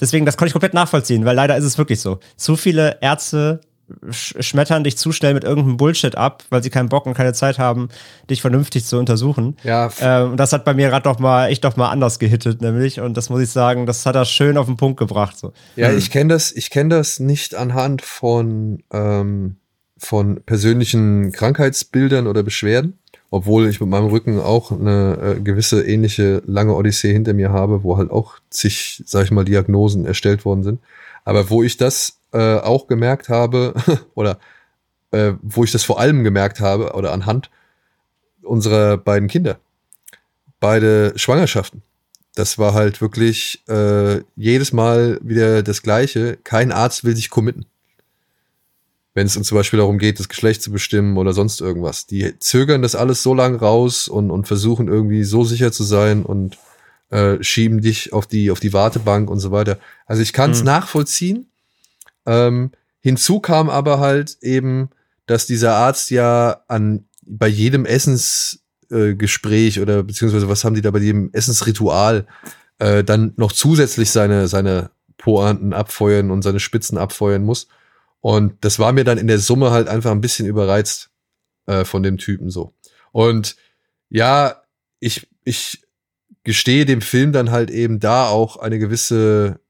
Deswegen, das konnte ich komplett nachvollziehen, weil leider ist es wirklich so. Zu viele Ärzte schmettern dich zu schnell mit irgendeinem Bullshit ab, weil sie keinen Bock und keine Zeit haben, dich vernünftig zu untersuchen. Ja. Ähm, das hat bei mir gerade doch mal echt doch mal anders gehittet, nämlich. Und das muss ich sagen, das hat er schön auf den Punkt gebracht. So. Ja, mhm. ich kenne das, ich kenne das nicht anhand von, ähm, von persönlichen Krankheitsbildern oder Beschwerden. Obwohl ich mit meinem Rücken auch eine äh, gewisse ähnliche lange Odyssee hinter mir habe, wo halt auch zig, sag ich mal, Diagnosen erstellt worden sind. Aber wo ich das äh, auch gemerkt habe, oder äh, wo ich das vor allem gemerkt habe, oder anhand unserer beiden Kinder. Beide Schwangerschaften. Das war halt wirklich äh, jedes Mal wieder das Gleiche. Kein Arzt will sich committen. Wenn es zum Beispiel darum geht, das Geschlecht zu bestimmen oder sonst irgendwas. Die zögern das alles so lang raus und, und versuchen irgendwie so sicher zu sein und äh, schieben dich auf die, auf die Wartebank und so weiter. Also ich kann es mhm. nachvollziehen, ähm, hinzu kam aber halt eben, dass dieser Arzt ja an bei jedem Essensgespräch äh, oder beziehungsweise was haben die da bei jedem Essensritual äh, dann noch zusätzlich seine, seine Pointen abfeuern und seine Spitzen abfeuern muss. Und das war mir dann in der Summe halt einfach ein bisschen überreizt äh, von dem Typen so. Und ja, ich, ich gestehe dem Film dann halt eben da auch eine gewisse,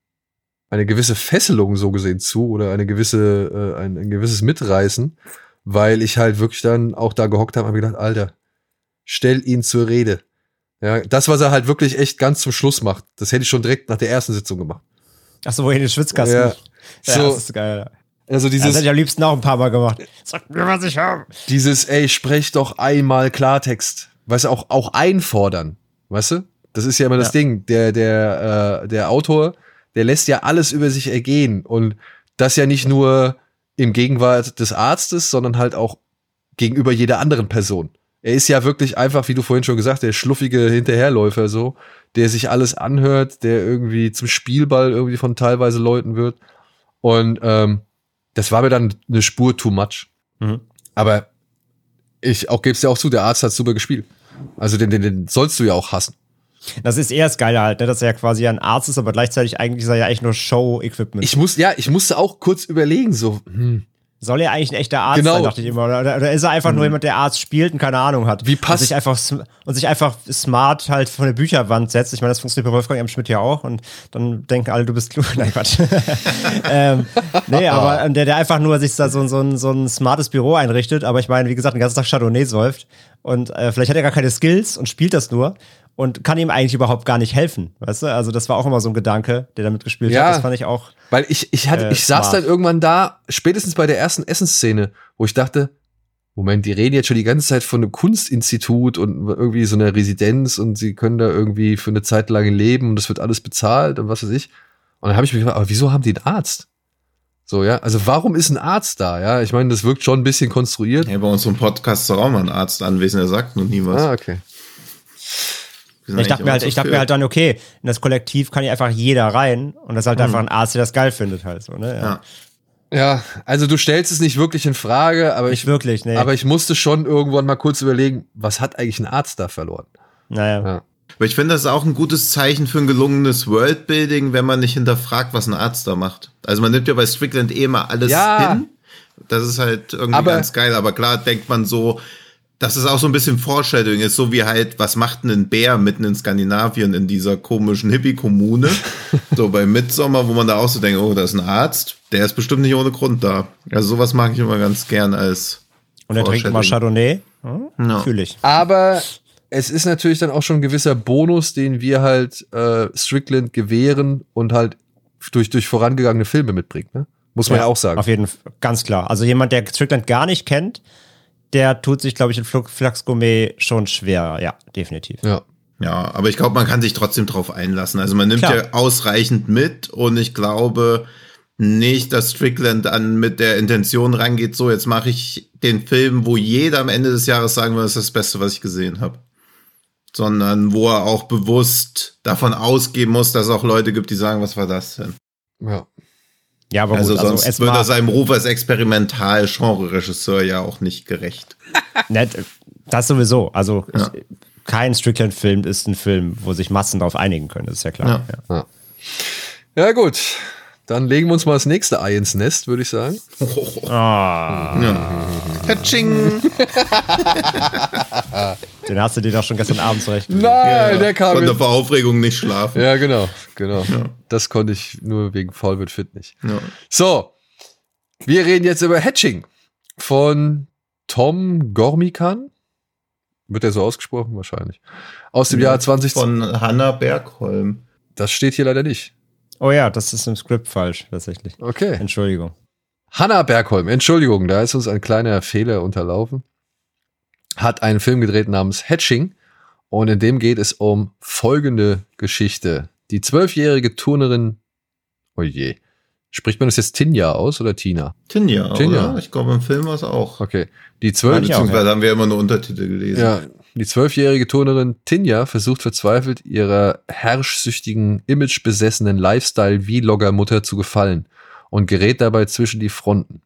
eine gewisse Fesselung so gesehen zu oder eine gewisse, äh, ein, ein gewisses Mitreißen, weil ich halt wirklich dann auch da gehockt habe und habe gedacht, Alter, stell ihn zur Rede. Ja, das, was er halt wirklich echt ganz zum Schluss macht, das hätte ich schon direkt nach der ersten Sitzung gemacht. Ach so, wohin den Schwitzkasten. Ja. Ja, So- das ist geil. Also Das dieses, hätte ich am liebsten auch ein paar Mal gemacht. Sag mir, was ich habe. dieses, ey, sprech doch einmal Klartext. Weißt du, auch, auch einfordern. Weißt du? Das ist ja immer das Ja. Ding. Der, der, äh, der Autor, der lässt ja alles über sich ergehen. Und das ja nicht nur im Gegenwart des Arztes, sondern halt auch gegenüber jeder anderen Person. Er ist ja wirklich einfach, wie du vorhin schon gesagt, der schluffige Hinterherläufer so, der sich alles anhört, der irgendwie zum Spielball irgendwie von teilweise Leuten wird. Und ähm, das war mir dann eine Spur too much. Mhm. Aber ich auch geb's dir auch zu, der Arzt hat super gespielt. Also den, den, den sollst du ja auch hassen. Das ist eher das Geile halt, ne? dass er ja quasi ein Arzt ist, aber gleichzeitig eigentlich ist er ja eigentlich nur Show-Equipment. Ich muss, ja, ich musste auch kurz überlegen, so, hm, Soll er eigentlich ein echter Arzt Genau. sein, dachte ich immer. Oder, oder ist er einfach nur jemand, der Arzt spielt und keine Ahnung hat? Wie passt- Und sich einfach, und sich einfach smart halt von der Bücherwand setzt. Ich meine, das funktioniert bei Wolfgang M. Schmidt ja auch. Und dann denken alle, du bist klug. Nein, Quatsch. ähm, nee, aber ähm, der, der einfach nur sich da so, so, ein, so ein smartes Büro einrichtet. Aber ich meine, wie gesagt, den ganzen Tag Chardonnay säuft. Und äh, vielleicht hat er gar keine Skills und spielt das nur. Und kann ihm eigentlich überhaupt gar nicht helfen. Weißt du? Also, das war auch immer so ein Gedanke, der damit gespielt Ja. hat. Das fand ich auch. weil ich, ich hatte, Äh, ich saß dann irgendwann da, spätestens bei der ersten Essensszene, wo ich dachte, Moment, die reden jetzt schon die ganze Zeit von einem Kunstinstitut und irgendwie so einer Residenz und sie können da irgendwie für eine Zeit lang leben und das wird alles bezahlt und was weiß ich. Und dann habe ich mich gefragt, aber wieso haben die einen Arzt? So, ja, also warum ist ein Arzt da? Ja, ich meine, das wirkt schon ein bisschen konstruiert. Ja, bei unserem Podcast ist auch mal ein Arzt anwesend, der sagt noch nie was. Ah, okay. Ich dachte mir halt, ich dachte mir halt dann, okay, in das Kollektiv kann ja einfach jeder rein und das ist halt Mhm. einfach ein Arzt, der das geil findet halt so, ne? Ja. Ja. Ja, also du stellst es nicht wirklich in Frage, aber Nicht ich, wirklich, nee. aber ich musste schon irgendwann mal kurz überlegen, was hat eigentlich ein Arzt da verloren? naja. Ja. Aber ich finde, das ist auch ein gutes Zeichen für ein gelungenes Worldbuilding, wenn man nicht hinterfragt, was ein Arzt da macht. Also man nimmt ja bei Strickland eh immer alles Ja. hin. Das ist halt irgendwie Aber- ganz geil. Aber klar denkt man so, dass es auch so ein bisschen Foreshadowing ist, so wie halt, was macht denn ein Bär mitten in Skandinavien in dieser komischen Hippie-Kommune? so bei Midsommer, wo man da auch so denkt, oh, da ist ein Arzt, der ist bestimmt nicht ohne Grund da. Also sowas mag ich immer ganz gern als Und er trinkt immer Chardonnay. Hm? Ja. Fühl ich. Aber es ist natürlich dann auch schon ein gewisser Bonus, den wir halt äh, Strickland gewähren und halt durch, durch vorangegangene Filme mitbringt, ne? Muss man ja, auch sagen. Auf jeden Fall, ganz klar. Also jemand, der Strickland gar nicht kennt, der tut sich, glaube ich, in Flug- Flux Gourmet schon schwer. Ja, definitiv. Ja. Ja, aber ich glaube, man kann sich trotzdem drauf einlassen. Also man nimmt Klar. ja ausreichend mit und ich glaube nicht, dass Strickland an mit der Intention rangeht, so jetzt mache ich den Film, wo jeder am Ende des Jahres sagen wird, das ist das Beste, was ich gesehen habe. Sondern wo er auch bewusst davon ausgehen muss, dass es auch Leute gibt, die sagen, was war das denn? ja. Ja, aber Also gut, also sonst es wird er seinem Ruf als Experimental-Genre-Regisseur ja auch nicht gerecht. nett. Das sowieso. Also Ja. ich, kein Strickland-Film ist ein Film, wo sich Massen darauf einigen können. Das ist ja klar. Ja. Ja. Ja, gut. Dann legen wir uns mal das nächste Ei ins Nest, würde ich sagen. Ah, Katsching! den hast du dir doch schon gestern Abend zurecht. Nein, der kam Konnte vor Aufregung nicht schlafen. Ja, genau, genau. Das konnte ich nur wegen Faul wird fit nicht. Ja. So, wir reden jetzt über Hatching von Tom Gormikan. Wird er so ausgesprochen? Wahrscheinlich. Aus dem Jahr 20. Von Hanna Bergholm. Das steht hier leider nicht. Oh ja, das ist im Skript falsch, tatsächlich. Okay. Entschuldigung. Hanna Bergholm, Entschuldigung, da ist uns ein kleiner Fehler unterlaufen. Hat einen Film gedreht namens Hatching und in dem geht es um folgende Geschichte. Die zwölfjährige Turnerin, oh je, spricht man das jetzt Tinja aus oder Tina? Tinja, Tinja. oder? Ich glaube, im Film war es auch. Okay. Die zwölf, Beziehungsweise haben wir immer nur Untertitel gelesen. Ja, die zwölfjährige Turnerin Tinja versucht verzweifelt, ihrer herrschsüchtigen, imagebesessenen Lifestyle-Vlogger-Mutter zu gefallen und gerät dabei zwischen die Fronten.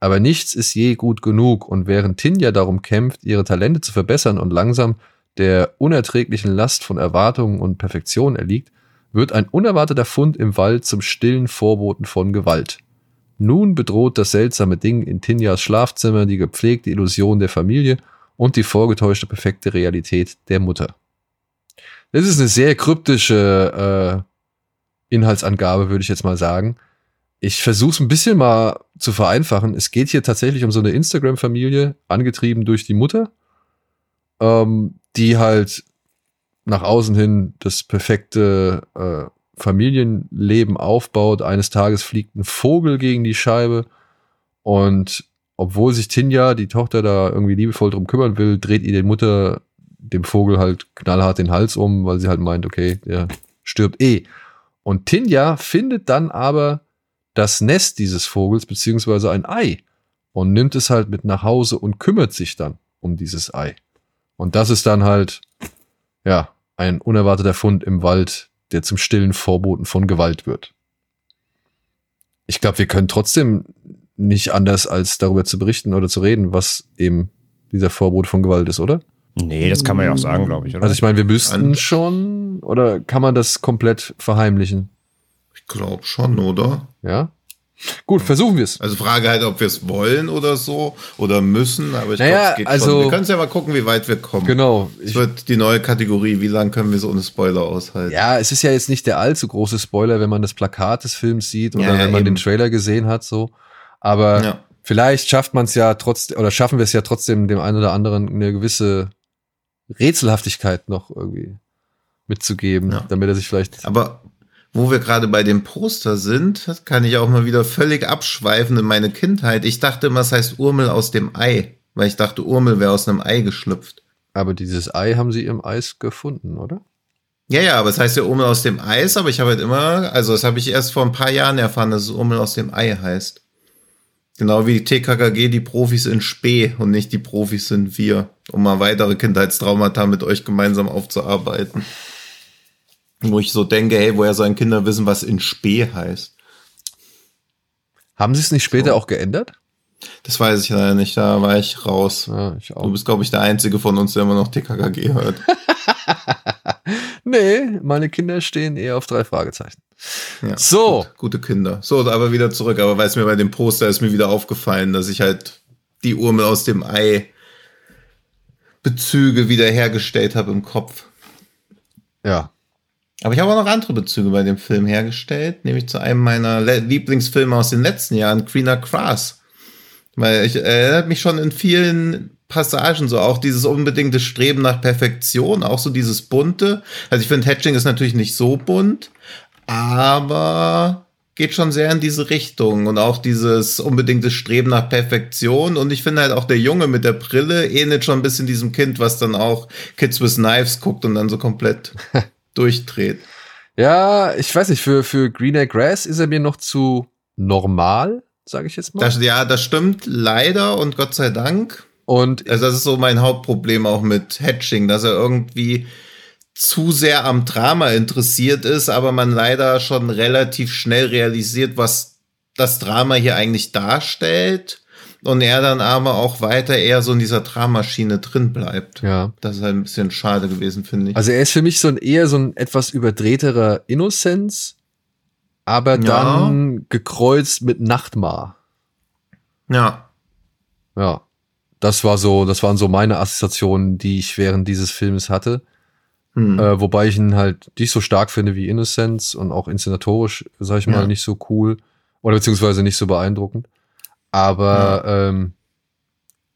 Aber nichts ist je gut genug und während Tinja darum kämpft, ihre Talente zu verbessern und langsam der unerträglichen Last von Erwartungen und Perfektion erliegt, wird ein unerwarteter Fund im Wald zum stillen Vorboten von Gewalt. Nun bedroht das seltsame Ding in Tinjas Schlafzimmer die gepflegte Illusion der Familie und die vorgetäuschte perfekte Realität der Mutter. Das ist eine sehr kryptische äh, Inhaltsangabe, würde ich jetzt mal sagen. Ich versuche es ein bisschen mal zu vereinfachen. Es geht hier tatsächlich um so eine Instagram-Familie, angetrieben durch die Mutter, ähm, die halt nach außen hin das perfekte äh, Familienleben aufbaut. Eines Tages fliegt ein Vogel gegen die Scheibe und obwohl sich Tinja, die Tochter, da irgendwie liebevoll drum kümmern will, dreht ihr die Mutter dem Vogel halt knallhart den Hals um, weil sie halt meint, okay, der stirbt eh. Und Tinja findet dann aber das Nest dieses Vogels beziehungsweise ein Ei und nimmt es halt mit nach Hause und kümmert sich dann um dieses Ei. Und das ist dann halt, ja, ein unerwarteter Fund im Wald, der zum stillen Vorboten von Gewalt wird. Ich glaube, wir können trotzdem nicht anders als darüber zu berichten oder zu reden, was eben dieser Vorbot von Gewalt ist, oder? Nee, das kann man ja auch sagen, glaube ich, oder? Also ich meine, wir müssten schon, oder kann man das komplett verheimlichen? Ich glaube schon, oder? Ja? Gut, versuchen wir es. Also Frage halt, ob wir es wollen oder so oder müssen, aber ich Naja, glaube, es geht also- schon. Wir können es ja mal gucken, wie weit wir kommen. Genau. Es Ich, wird die neue Kategorie, wie lange können wir so ohne Spoiler aushalten? ja, es ist ja jetzt nicht der allzu große Spoiler, wenn man das Plakat des Films sieht oder Ja, ja, wenn man den eben. Trailer gesehen hat, so. Aber Ja. vielleicht schafft man es ja trotzdem, oder schaffen wir es ja trotzdem dem einen oder anderen eine gewisse Rätselhaftigkeit noch irgendwie mitzugeben, Ja. damit er sich vielleicht. Aber wo wir gerade bei dem Poster sind, kann ich auch mal wieder völlig abschweifen in meine Kindheit. Ich dachte immer, es heißt Urmel aus dem Ei, weil ich dachte, Urmel wäre aus einem Ei geschlüpft. Aber dieses Ei haben sie im Eis gefunden, oder? Ja, ja, aber es heißt ja Urmel aus dem Eis, aber ich habe halt immer, also das habe ich erst vor ein paar Jahren erfahren, dass es Urmel aus dem Ei heißt. Genau wie TKKG die Profis in Spee und nicht die Profis sind wir, um mal weitere Kindheitstraumata mit euch gemeinsam aufzuarbeiten. Wo ich so denke, hey, woher sollen Kinder wissen, was in Spee heißt? Haben sie es nicht später auch geändert? Das weiß ich leider nicht, da war ich raus. Ja, ich Du bist, glaube ich, der Einzige von uns, der immer noch TKKG hört. Nee, meine Kinder stehen eher auf drei Fragezeichen. Ja, So. Gut, gute Kinder. So, aber wieder zurück. Aber weil es mir bei dem Poster ist mir wieder aufgefallen, dass ich halt die Urmel aus dem Ei Bezüge wiederhergestellt habe im Kopf. Ja. Aber ich habe auch noch andere Bezüge bei dem Film hergestellt, nämlich zu einem meiner Le Lieblingsfilme aus den letzten Jahren, Greener Grass. Weil ich erinnert mich schon in vielen Passagen so auch dieses unbedingte Streben nach Perfektion, auch so dieses bunte. Also ich finde Hatching ist natürlich nicht so bunt, aber geht schon sehr in diese Richtung und auch dieses unbedingte Streben nach Perfektion und ich finde halt auch der Junge mit der Brille ähnelt schon ein bisschen diesem Kind, was dann auch Kids with Knives guckt und dann so komplett durchdreht. Ja, ich weiß nicht, für, für Greener Grass ist er mir noch zu normal, sage ich jetzt mal. Das, ja, das stimmt leider und Gott sei Dank. Und Also das ist so mein Hauptproblem auch mit Hatching, dass er irgendwie zu sehr am Drama interessiert ist, aber man leider schon relativ schnell realisiert, was das Drama hier eigentlich darstellt und er dann aber auch weiter eher so in dieser Dramaschiene drin bleibt. ja. Das ist halt ein bisschen schade gewesen, finde ich. Also er ist für mich so ein eher so ein etwas überdrehterer Innocence, aber Ja. dann gekreuzt mit Nachtmar. ja. Ja. Das war so, das waren so meine Assoziationen, die ich während dieses Filmes hatte. Hm. Äh, wobei ich ihn halt nicht so stark finde wie Innocence und auch inszenatorisch, sag ich mal, Ja. nicht so cool. Oder beziehungsweise nicht so beeindruckend. Aber ähm,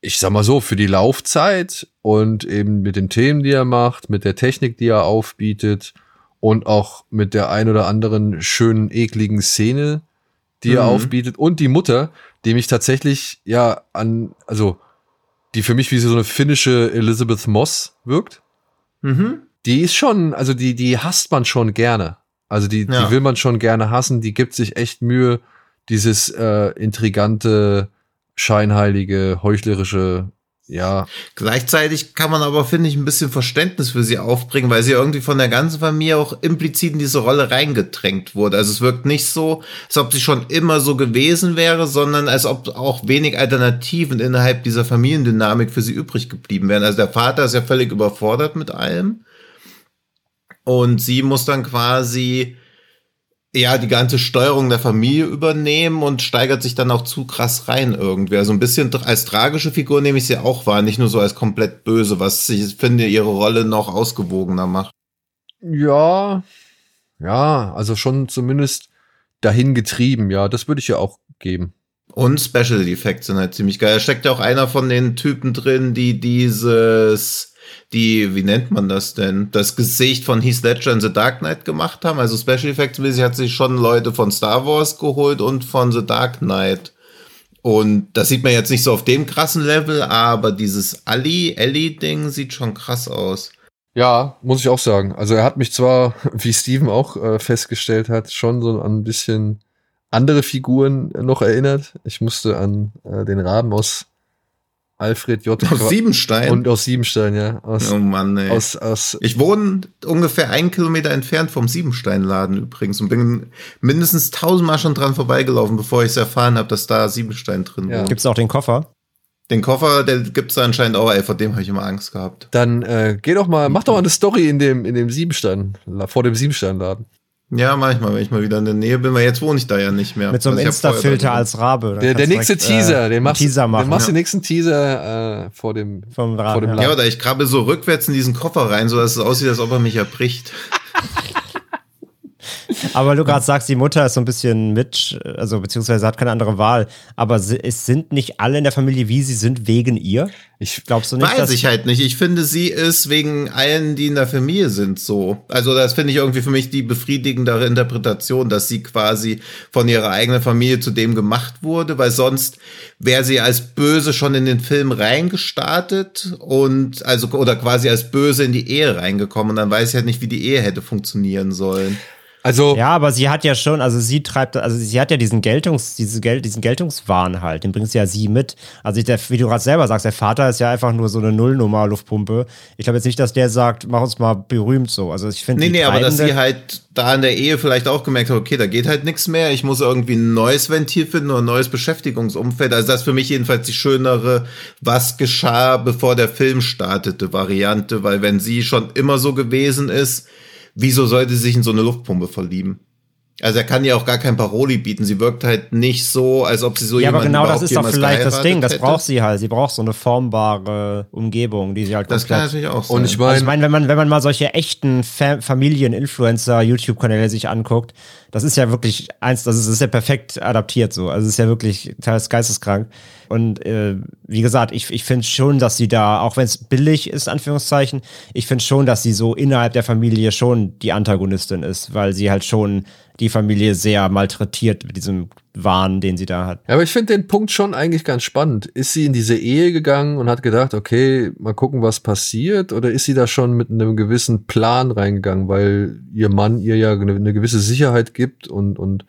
ich sag mal so, für die Laufzeit und eben mit den Themen, die er macht, mit der Technik, die er aufbietet und auch mit der ein oder anderen schönen, ekligen Szene, die er Mhm. aufbietet und die Mutter, die mich tatsächlich ja an, also die für mich wie so eine finnische Elizabeth Moss wirkt Mhm. Die ist schon, also die, die hasst man schon gerne. Also die, Ja. die will man schon gerne hassen. Die gibt sich echt Mühe, dieses äh, intrigante, scheinheilige, heuchlerische, ja, Gleichzeitig kann man aber, finde ich, ein bisschen Verständnis für sie aufbringen, weil sie irgendwie von der ganzen Familie auch implizit in diese Rolle reingedrängt wurde. Also es wirkt nicht so, als ob sie schon immer so gewesen wäre, sondern als ob auch wenig Alternativen innerhalb dieser Familiendynamik für sie übrig geblieben wären. Also der Vater ist ja völlig überfordert mit allem. Und sie muss dann quasi ja die ganze Steuerung der Familie übernehmen und steigert sich dann auch zu krass rein irgendwie. Also ein bisschen als tragische Figur nehme ich sie auch wahr, nicht nur so als komplett böse, was ich finde ihre Rolle noch ausgewogener macht. Ja, ja, also schon zumindest dahin getrieben, ja, das würde ich ja auch geben. Und Special Effects sind halt ziemlich geil. Da steckt ja auch einer von den Typen drin, die dieses, die, wie nennt man das denn? Das Gesicht von Heath Ledger in The Dark Knight gemacht haben. Also Special Effects mäßig hat sich schon Leute von Star Wars geholt und von The Dark Knight. Und das sieht man jetzt nicht so auf dem krassen Level, aber dieses Ali, Ellie-Ding sieht schon krass aus. Ja, muss ich auch sagen. Also er hat mich zwar, wie Steven auch äh, festgestellt hat, schon so ein bisschen andere Figuren noch erinnert. Ich musste an äh, den Raben aus Alfred J. Aus Siebenstein? Und aus Siebenstein, ja. Aus, oh Mann, ey. Aus, aus ich wohne ungefähr einen Kilometer entfernt vom Siebenstein-Laden übrigens und bin mindestens tausendmal schon dran vorbeigelaufen, bevor ich es erfahren habe, dass da Siebenstein drin ja. war. Gibt es auch den Koffer? Den Koffer, der gibt's da anscheinend auch, ey, vor dem habe ich immer Angst gehabt. Dann äh, geh doch mal, mach doch mal eine Story in dem, in dem Siebenstein, vor dem Siebenstein-Laden. Ja, manchmal, wenn ich mal wieder in der Nähe bin, weil jetzt wohne ich da ja nicht mehr. Mit so einem Insta-Filter als Rabe. Der, der nächste direkt, Teaser, äh, den machst, Teaser machen. den machst du ja. den nächsten Teaser äh, vor dem, Vom Raben, vor dem ja. Laden. Ja, oder ich krabbel so rückwärts in diesen Koffer rein, so dass es aussieht, als ob er mich erbricht. Aber du gerade sagst, die Mutter ist so ein bisschen mit, also beziehungsweise hat keine andere Wahl. Aber es sind nicht alle in der Familie, wie sie sind, wegen ihr. Ich Glaubst du nicht, Weiß ich halt nicht. Ich finde, sie ist wegen allen, die in der Familie sind, so. Also, das finde ich irgendwie für mich die befriedigendere Interpretation, dass sie quasi von ihrer eigenen Familie zu dem gemacht wurde, weil sonst wäre sie als Böse schon in den Film reingestartet und also, oder quasi als Böse in die Ehe reingekommen und dann weiß ich halt nicht, wie die Ehe hätte funktionieren sollen. Also Ja, aber sie hat ja schon, also sie treibt, also sie hat ja diesen Geltungs, diese Gel, diesen Geltungswahn halt, den bringt sie ja sie mit. Also ich, der, wie du gerade selber sagst, der Vater ist ja einfach nur so eine Nullnummer Luftpumpe. Ich glaube jetzt nicht, dass der sagt, mach uns mal berühmt so. Also ich finde Nee, nee, aber dass sie halt da in der Ehe vielleicht auch gemerkt hat, okay, da geht halt nichts mehr, ich muss irgendwie ein neues Ventil finden oder ein neues Beschäftigungsumfeld. Also das ist für mich jedenfalls die schönere, was geschah, bevor der Film startete, Variante, weil wenn sie schon immer so gewesen ist, wieso sollte sie sich in so eine Luftpumpe verlieben? Also er kann ja auch gar kein Paroli bieten. Sie wirkt halt nicht so, als ob sie so ja, aber jemanden genau das ist doch vielleicht das Ding. Das hätte. braucht sie halt. Sie braucht so eine formbare Umgebung, die sie halt Das kann natürlich auch sein. und ich Also ich meine, meine, wenn man, wenn man mal solche echten Fa Familien-Influencer, YouTube-Kanäle sich anguckt, das ist ja wirklich eins, das ist, das ist ja perfekt adaptiert so. Also es ist ja wirklich teils geisteskrank. Und äh, wie gesagt, ich, ich finde schon, dass sie da, auch wenn es billig ist, Anführungszeichen, ich finde schon, dass sie so innerhalb der Familie schon die Antagonistin ist, weil sie halt schon die Familie sehr malträtiert mit diesem Wahn, den sie da hat. Ja, aber ich finde den Punkt schon eigentlich ganz spannend. Ist sie in diese Ehe gegangen und hat gedacht, okay, mal gucken, was passiert? Oder ist sie da schon mit einem gewissen Plan reingegangen, weil ihr Mann ihr ja eine, gewisse Sicherheit gibt und, und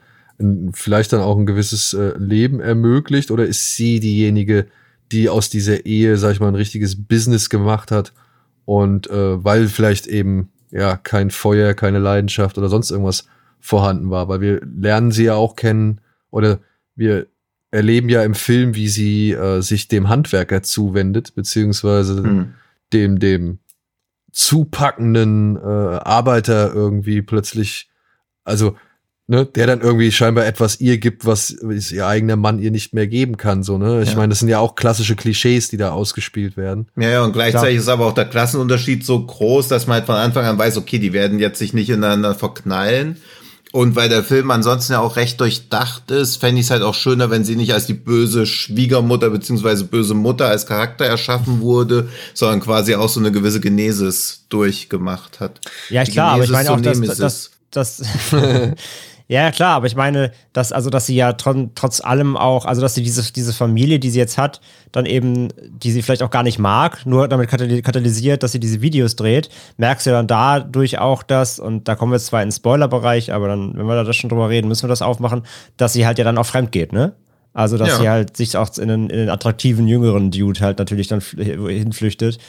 vielleicht dann auch ein gewisses äh, Leben ermöglicht? Oder ist sie diejenige, die aus dieser Ehe, sag ich mal, ein richtiges Business gemacht hat? Und äh, weil vielleicht eben ja kein Feuer, keine Leidenschaft oder sonst irgendwas vorhanden war, weil wir lernen sie ja auch kennen oder wir erleben ja im Film, wie sie äh, sich dem Handwerker zuwendet, beziehungsweise Hm. dem, dem zupackenden äh, Arbeiter irgendwie plötzlich, also, ne, der dann irgendwie scheinbar etwas ihr gibt, was ihr eigener Mann ihr nicht mehr geben kann, so, ne? Ich Ja. meine, das sind ja auch klassische Klischees, die da ausgespielt werden. Ja, ja, und gleichzeitig ist aber auch der Klassenunterschied so groß, dass man halt von Anfang an weiß, okay, die werden jetzt sich nicht ineinander verknallen. Und weil der Film ansonsten ja auch recht durchdacht ist, fände ich es halt auch schöner, wenn sie nicht als die böse Schwiegermutter beziehungsweise böse Mutter als Charakter erschaffen wurde, sondern quasi auch so eine gewisse Genesis durchgemacht hat. Ja, klar, aber ich meine auch, dass, dass, dass Ja, klar, aber ich meine, dass, also, dass sie ja tron, trotz allem auch, also, dass sie diese, diese Familie, die sie jetzt hat, dann eben, die sie vielleicht auch gar nicht mag, nur damit kataly- katalysiert, dass sie diese Videos dreht, merkst du dann dadurch auch das, und da kommen wir jetzt zwar in den Spoiler-Bereich, aber dann, wenn wir da schon drüber reden, müssen wir das aufmachen, dass sie halt ja dann auch fremd geht, ne? Also, dass Ja. sie halt sich auch in einen, in einen attraktiven, jüngeren Dude halt natürlich dann fl- hinflüchtet.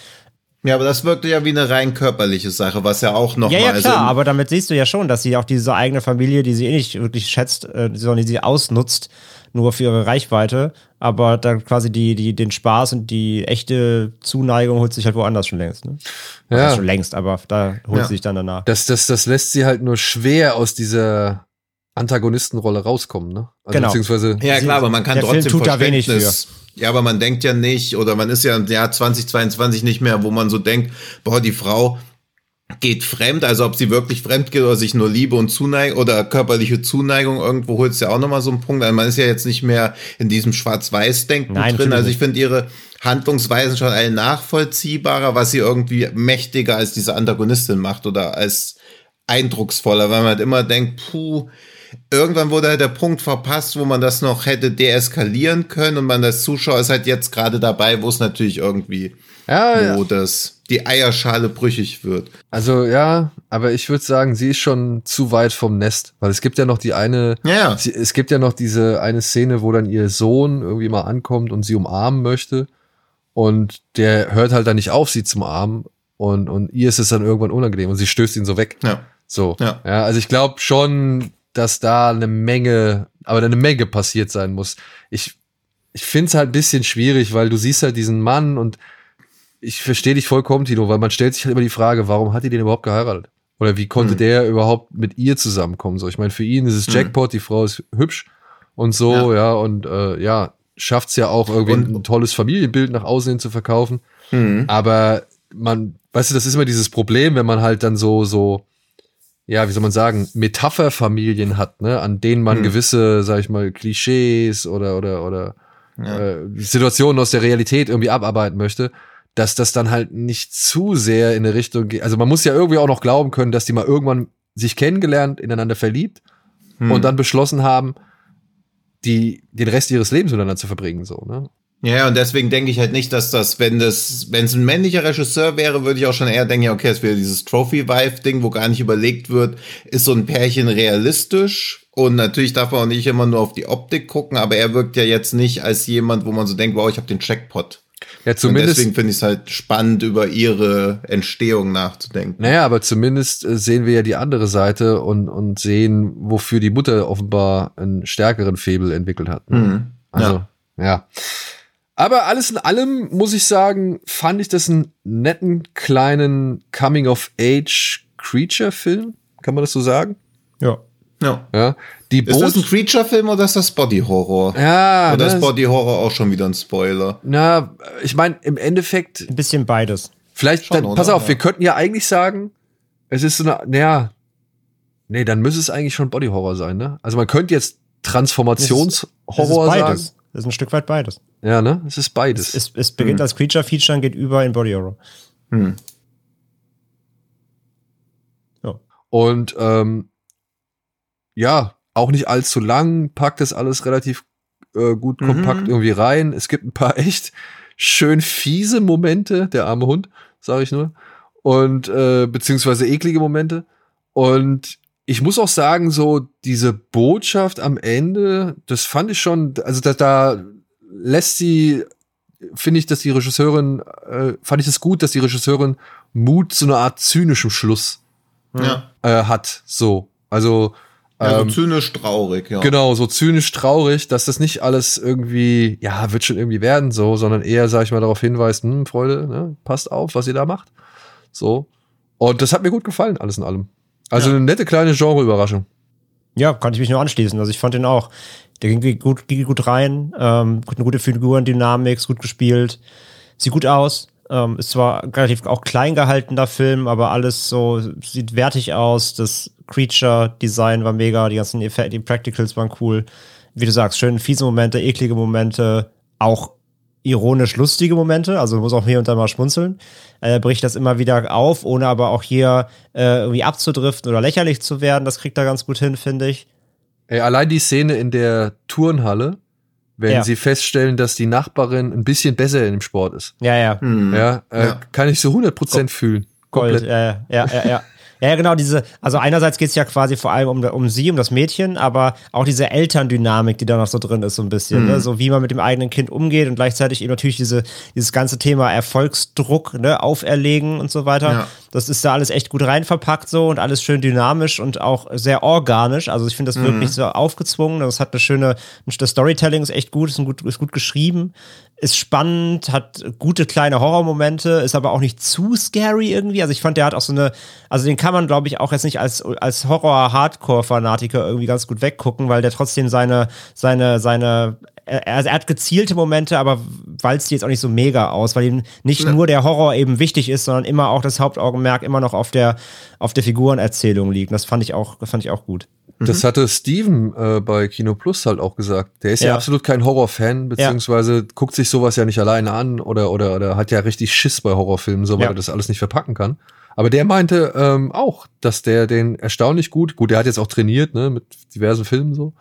Ja, aber das wirkte ja wie eine rein körperliche Sache, was ja auch noch Ja, mal, ja, also klar, im- aber damit siehst du ja schon, dass sie auch diese eigene Familie, die sie eh nicht wirklich schätzt, äh, sondern die sie ausnutzt, nur für ihre Reichweite, aber dann quasi die, die, den Spaß und die echte Zuneigung holt sich halt woanders schon längst. Ne? Ja. Ja. Schon längst, aber da holt Ja. sie sich dann danach. Das, das, das lässt sie halt nur schwer aus dieser Antagonistenrolle rauskommen, ne? Also Genau. beziehungsweise Ja, klar, aber man kann Der Film trotzdem tut da wenig Verständnis. Ja, aber man denkt ja nicht, oder man ist ja im Jahr 2022 nicht mehr, wo man so denkt, boah, die Frau geht fremd, also ob sie wirklich fremd geht oder sich nur Liebe und Zuneigung oder körperliche Zuneigung irgendwo holt, ist ja auch nochmal so ein Punkt. Also man ist ja jetzt nicht mehr in diesem Schwarz-Weiß-Denken drin. natürlich Also ich finde ihre Handlungsweisen schon alle nachvollziehbarer, was sie irgendwie mächtiger als diese Antagonistin macht oder als eindrucksvoller, weil man halt immer denkt, puh, irgendwann wurde halt der Punkt verpasst, wo man das noch hätte deeskalieren können und man als Zuschauer ist halt jetzt gerade dabei, wo es natürlich irgendwie, Ja, ja. wo das, die Eierschale brüchig wird. Also ja, aber ich würde sagen, sie ist schon zu weit vom Nest, weil es gibt ja noch die eine, Ja, ja. sie, es gibt ja noch diese eine Szene, wo dann ihr Sohn irgendwie mal ankommt und sie umarmen möchte und der hört halt dann nicht auf, sie zu umarmen und und ihr ist es dann irgendwann unangenehm und sie stößt ihn so weg. Ja. So, Ja. ja, also ich glaube schon, dass da eine Menge, aber eine Menge passiert sein muss. Ich ich finde es halt ein bisschen schwierig, weil du siehst halt diesen Mann und ich verstehe dich vollkommen, Tino, weil man stellt sich halt immer die Frage, warum hat die den überhaupt geheiratet? Oder wie konnte Hm. der überhaupt mit ihr zusammenkommen? So, ich meine, für ihn ist es Hm. Jackpot, die Frau ist hübsch und so, ja, und äh, ja, schafft's ja auch irgendwie Und- ein tolles Familienbild nach außen hin zu verkaufen. Hm. Aber man, weißt du, das ist immer dieses Problem, wenn man halt dann so, so, ja, wie soll man sagen, Metapherfamilien hat, ne, an denen man Hm. gewisse, sag ich mal, Klischees oder, oder, oder Ja. äh, Situationen aus der Realität irgendwie abarbeiten möchte, dass das dann halt nicht zu sehr in eine Richtung geht. Also man muss ja irgendwie auch noch glauben können, dass die mal irgendwann sich kennengelernt, ineinander verliebt Hm. und dann beschlossen haben, die, den Rest ihres Lebens miteinander zu verbringen, so, ne? Ja, und deswegen denke ich halt nicht, dass das, wenn das, wenn es ein männlicher Regisseur wäre, würde ich auch schon eher denken, ja, okay, es wäre dieses Trophy-Wife-Ding, wo gar nicht überlegt wird, ist so ein Pärchen realistisch? Und natürlich darf man auch nicht immer nur auf die Optik gucken, aber er wirkt ja jetzt nicht als jemand, wo man so denkt, wow, ich habe den Jackpot. Ja, Und zumindest. deswegen finde ich es halt spannend, über ihre Entstehung nachzudenken. Naja, aber zumindest äh, sehen wir ja die andere Seite und, und sehen, wofür die Mutter offenbar einen stärkeren Febel entwickelt hat. ne? Mhm. Also, ja. Aber alles in allem, muss ich sagen, fand ich das einen netten, kleinen Coming-of-Age-Creature-Film. Kann man das so sagen? Ja. Ja. Ja. Die Ist das ein. Creature-Film oder ist das Body-Horror? Ja, oder ist Body-Horror auch schon wieder ein Spoiler? na, ich meine, im Endeffekt, Ein bisschen beides. vielleicht, Schon, dann, oder? pass auf, Ja. wir könnten ja eigentlich sagen, es ist so eine, naja, nee, dann müsste es eigentlich schon Body-Horror sein, ne? Also man könnte jetzt Transformationshorror ist sagen. beides. Das ist ein Stück weit beides. Ja, ne? Es ist beides. Es, es beginnt als Creature-Feature und geht über in Body Horror. Hm. Und ähm, ja, auch nicht allzu lang, packt das alles relativ äh, gut Mhm. kompakt irgendwie rein. Es gibt ein paar echt schön fiese Momente, der arme Hund, sage ich nur. Und äh, beziehungsweise eklige Momente. Und ich muss auch sagen, so diese Botschaft am Ende, das fand ich schon, also da, da lässt sie, finde ich, dass die Regisseurin, äh, fand ich es das gut, dass die Regisseurin Mut zu einer Art zynischem Schluss Ja. äh, hat. So. Also, Also ähm, zynisch traurig, ja. genau, so zynisch traurig, dass das nicht alles irgendwie, ja, wird schon irgendwie werden, so, sondern eher, sag ich mal, darauf hinweist, hm, Freunde, ne, passt auf, was ihr da macht. So. Und das hat mir gut gefallen, alles in allem. Also Ja. eine nette kleine Genre-Überraschung. Ja, kann ich mich nur anschließen. Also ich fand den auch. Der ging gut, ging gut rein, ähm, eine gute Figurendynamik, gut gespielt, sieht gut aus. Ähm, ist zwar relativ auch klein gehaltener Film, aber alles so sieht wertig aus. Das Creature-Design war mega, die ganzen Effekte, die Practicals waren cool. Wie du sagst, schön fiese Momente, eklige Momente, auch ironisch lustige Momente, also muss auch hier und da mal schmunzeln. Er bricht das immer wieder auf, ohne aber auch hier äh, irgendwie abzudriften oder lächerlich zu werden. Das kriegt er ganz gut hin, finde ich. Ey, allein die Szene in der Turnhalle, wenn Ja. sie feststellen, dass die Nachbarin ein bisschen besser in dem Sport ist. Ja, ja. Hm. Ja, äh, Ja. kann ich so 100% fühlen. Gold. Komplett. Ja, ja, ja, ja, ja. Ja, genau, diese, also einerseits geht es ja quasi vor allem um, um sie, um das Mädchen, aber auch diese Elterndynamik, die da noch so drin ist, so ein bisschen, Mhm. ne? so wie man mit dem eigenen Kind umgeht und gleichzeitig eben natürlich diese, dieses ganze Thema Erfolgsdruck, ne, auferlegen und so weiter. Ja. Das ist da alles echt gut rein verpackt so und alles schön dynamisch und auch sehr organisch. Also ich finde das wirklich so aufgezwungen. Das hat eine schöne, das Storytelling ist echt gut, ist, ein gut, ist gut geschrieben, ist spannend, hat gute kleine Horrormomente, ist aber auch nicht zu scary irgendwie. Also ich fand, der hat auch so eine, also den kann man, glaube ich, auch jetzt nicht als, als Horror-Hardcore-Fanatiker irgendwie ganz gut weggucken, weil der trotzdem seine, seine, seine, er, er hat gezielte Momente, aber walzt die jetzt auch nicht so mega aus, weil ihm nicht nur der Horror eben wichtig ist, sondern immer auch das Hauptaugenmerk immer noch auf der, auf der Figurenerzählung liegt. Das fand ich auch, das fand ich auch gut. Das hatte Steven äh, bei Kino Plus halt auch gesagt. Der ist ja, Ja. absolut kein Horrorfan, beziehungsweise guckt sich sowas ja nicht alleine an oder, oder, oder hat ja richtig Schiss bei Horrorfilmen, so weil Ja. er das alles nicht verpacken kann. Aber der meinte ähm, auch, dass der den erstaunlich gut, gut, der hat jetzt auch trainiert, ne, mit diversen Filmen so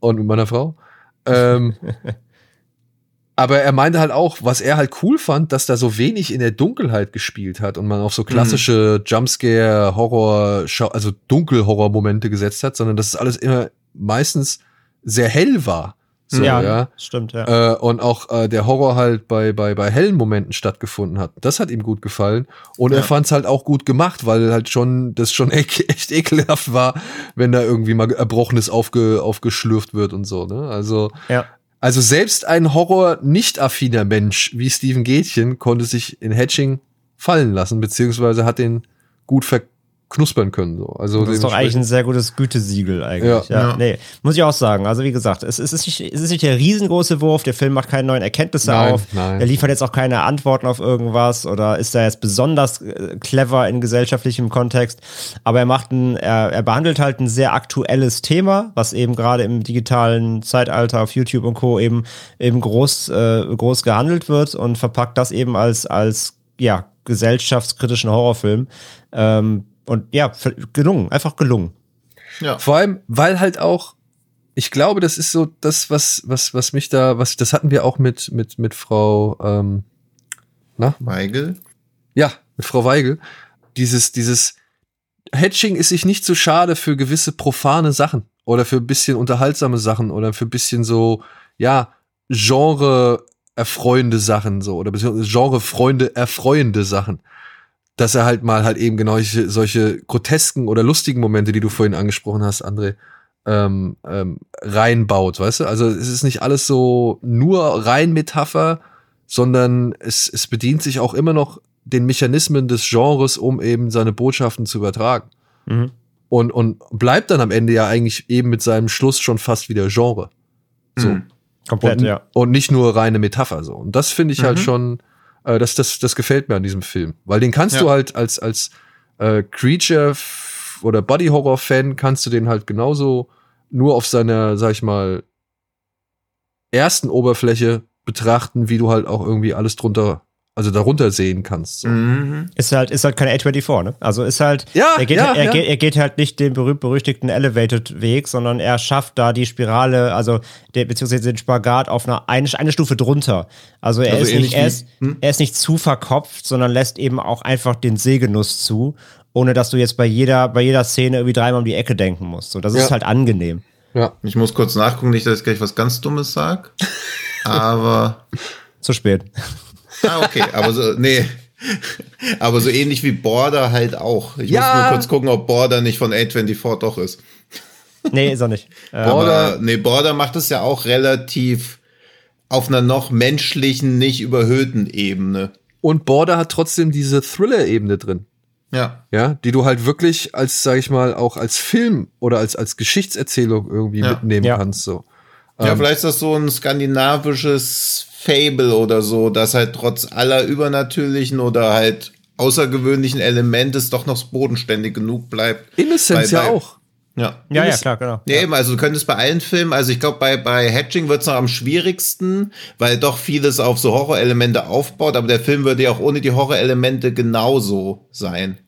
und mit meiner Frau. Ähm, aber er meinte halt auch, was er halt cool fand, dass da so wenig in der Dunkelheit gespielt hat und man auf so klassische Jumpscare, Horror, also Dunkelhorror-Momente gesetzt hat, sondern dass es alles immer meistens sehr hell war. So, ja. stimmt, ja. Äh, und auch äh, der Horror halt bei, bei, bei hellen Momenten stattgefunden hat. Das hat ihm gut gefallen. Und er Ja. fand es halt auch gut gemacht, weil halt schon, das schon echt, echt ekelhaft war, wenn da irgendwie mal Erbrochenes aufge, aufgeschlürft wird und so, ne? Also, ja. Also selbst ein Horror-nicht-affiner Mensch wie Steven Gätchen konnte sich in Hatching fallen lassen, beziehungsweise hat den gut verknuspern können. So. Also Das ist doch eigentlich ein sehr gutes Gütesiegel eigentlich. Ja, Ja. Ja. Nee, muss ich auch sagen. Also wie gesagt, es, es, ist nicht, es ist nicht der riesengroße Wurf, der Film macht keine neuen Erkenntnisse Nein, auf. nein. Er liefert jetzt auch keine Antworten auf irgendwas oder ist da jetzt besonders äh, clever in gesellschaftlichem Kontext. Aber er macht ein, er, er behandelt halt ein sehr aktuelles Thema, was eben gerade im digitalen Zeitalter auf YouTube und Co. eben, eben groß, äh, groß gehandelt wird und verpackt das eben als, als ja, gesellschaftskritischen Horrorfilm. Ähm, und ja, gelungen, einfach gelungen. Ja. Vor allem, weil halt auch, ich glaube, das ist so das, was, was, was mich da, was, das hatten wir auch mit, mit, mit Frau, ähm, na, Weigel. ja, mit Frau Weigel. Dieses, dieses Hatching ist sich nicht zu schade für gewisse profane Sachen oder für ein bisschen unterhaltsame Sachen oder für ein bisschen so, ja, Genre erfreuende Sachen so oder beziehungsweise Genre-Freunde erfreuende Sachen. Dass er halt mal halt eben genau solche, solche grotesken oder lustigen Momente, die du vorhin angesprochen hast, André, ähm, ähm, reinbaut, weißt du? Also es ist nicht alles so nur rein Metapher, sondern es, es bedient sich auch immer noch den Mechanismen des Genres, um eben seine Botschaften zu übertragen. Mhm. Und, und bleibt dann am Ende ja eigentlich eben mit seinem Schluss schon fast wieder Genre. So. Mhm. Komplett, und, ja. und nicht nur reine Metapher so. Und das finde ich halt Mhm. schon, äh, das, das, das gefällt mir an diesem Film. Weil den kannst Ja. du halt als, als äh, Creature oder Body Horror Fan kannst du den halt genauso nur auf seiner, sag ich mal, ersten Oberfläche betrachten, wie du halt auch irgendwie alles drunter, also darunter sehen kannst. So. Mhm. Ist halt, ist halt keine A24, ne? Also ist halt, Ja, er, geht, ja, er, ja. Geht, er geht halt nicht den berühmt-berüchtigten Elevated-Weg, sondern er schafft da die Spirale, also der, beziehungsweise den Spagat auf einer eine, eine Stufe drunter. Also er, Also ist nicht, er, ist, hm? er ist nicht zu verkopft, sondern lässt eben auch einfach den Sehgenuss zu, ohne dass du jetzt bei jeder, bei jeder Szene irgendwie dreimal um die Ecke denken musst. So, das ist Ja. halt angenehm. Ja. Ich muss kurz nachgucken, nicht, dass ich gleich was ganz Dummes sag. Aber. Zu spät. Ah, okay. Aber so, nee. Aber so ähnlich wie Border halt auch. Ich Ja. muss nur kurz gucken, ob Border nicht von A24 doch ist. Nee, ist er nicht. Äh, Aber nee, Border macht es ja auch relativ auf einer noch menschlichen, nicht überhöhten Ebene. Und Border hat trotzdem diese Thriller-Ebene drin. Ja. Ja, die du halt wirklich als, sag ich mal, auch als Film oder als, als Geschichtserzählung irgendwie Ja. mitnehmen Ja. kannst. So. Ja, Ähm. vielleicht ist das so ein skandinavisches Fable oder so, das halt trotz aller übernatürlichen oder halt außergewöhnlichen Elementes doch noch bodenständig genug bleibt. Innocence Bei- ja auch. Ja. ja, ja, klar, genau. Ja, eben, also du könntest bei allen Filmen, also ich glaube, bei, bei Hatching wird es noch am schwierigsten, weil doch vieles auf so Horrorelemente aufbaut, aber der Film würde ja auch ohne die Horrorelemente genauso sein.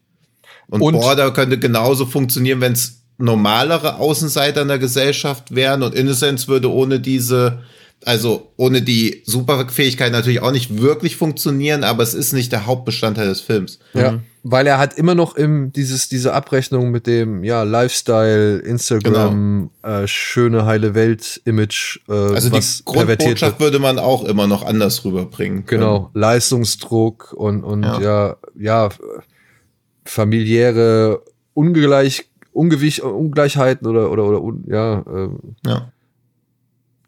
Und, Und- Border könnte genauso funktionieren, wenn es normalere Außenseiter in der Gesellschaft wären und Innocence würde ohne diese, also ohne die Superfähigkeit natürlich auch nicht wirklich funktionieren, aber es ist nicht der Hauptbestandteil des Films. Ja. weil er hat immer noch im, dieses, diese Abrechnung mit dem, ja, Lifestyle, Instagram, äh, schöne, heile Welt-Image, äh, Also die Grundbotschaft würde man auch immer noch anders rüberbringen. können. Genau, Leistungsdruck und, und Ja. ja, ja, familiäre Ungleich, Ungewicht, Ungleichheiten oder, oder, oder, ja, äh, Ja.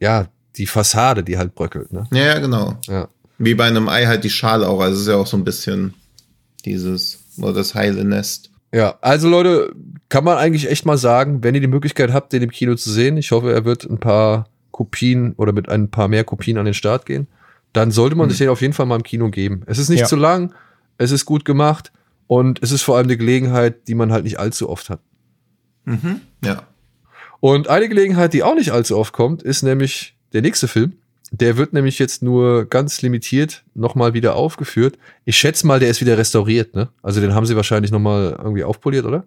ja, die Fassade, die halt bröckelt, ne? ja, ja, genau. Ja. Wie bei einem Ei halt die Schale auch. Also es ist ja auch so ein bisschen dieses, nur das heile Nest. Ja, also Leute, kann man eigentlich echt mal sagen, wenn ihr die Möglichkeit habt, den im Kino zu sehen, ich hoffe, er wird ein paar Kopien oder mit ein paar mehr Kopien an den Start gehen, dann sollte man sich den auf jeden Fall mal im Kino geben. Es ist nicht Ja. zu lang, es ist gut gemacht und es ist vor allem eine Gelegenheit, die man halt nicht allzu oft hat. Ja. Und eine Gelegenheit, die auch nicht allzu oft kommt, ist nämlich der nächste Film. Der wird nämlich jetzt nur ganz limitiert nochmal wieder aufgeführt. Ich schätze mal, der ist wieder restauriert, ne? Also den haben sie wahrscheinlich nochmal irgendwie aufpoliert, oder?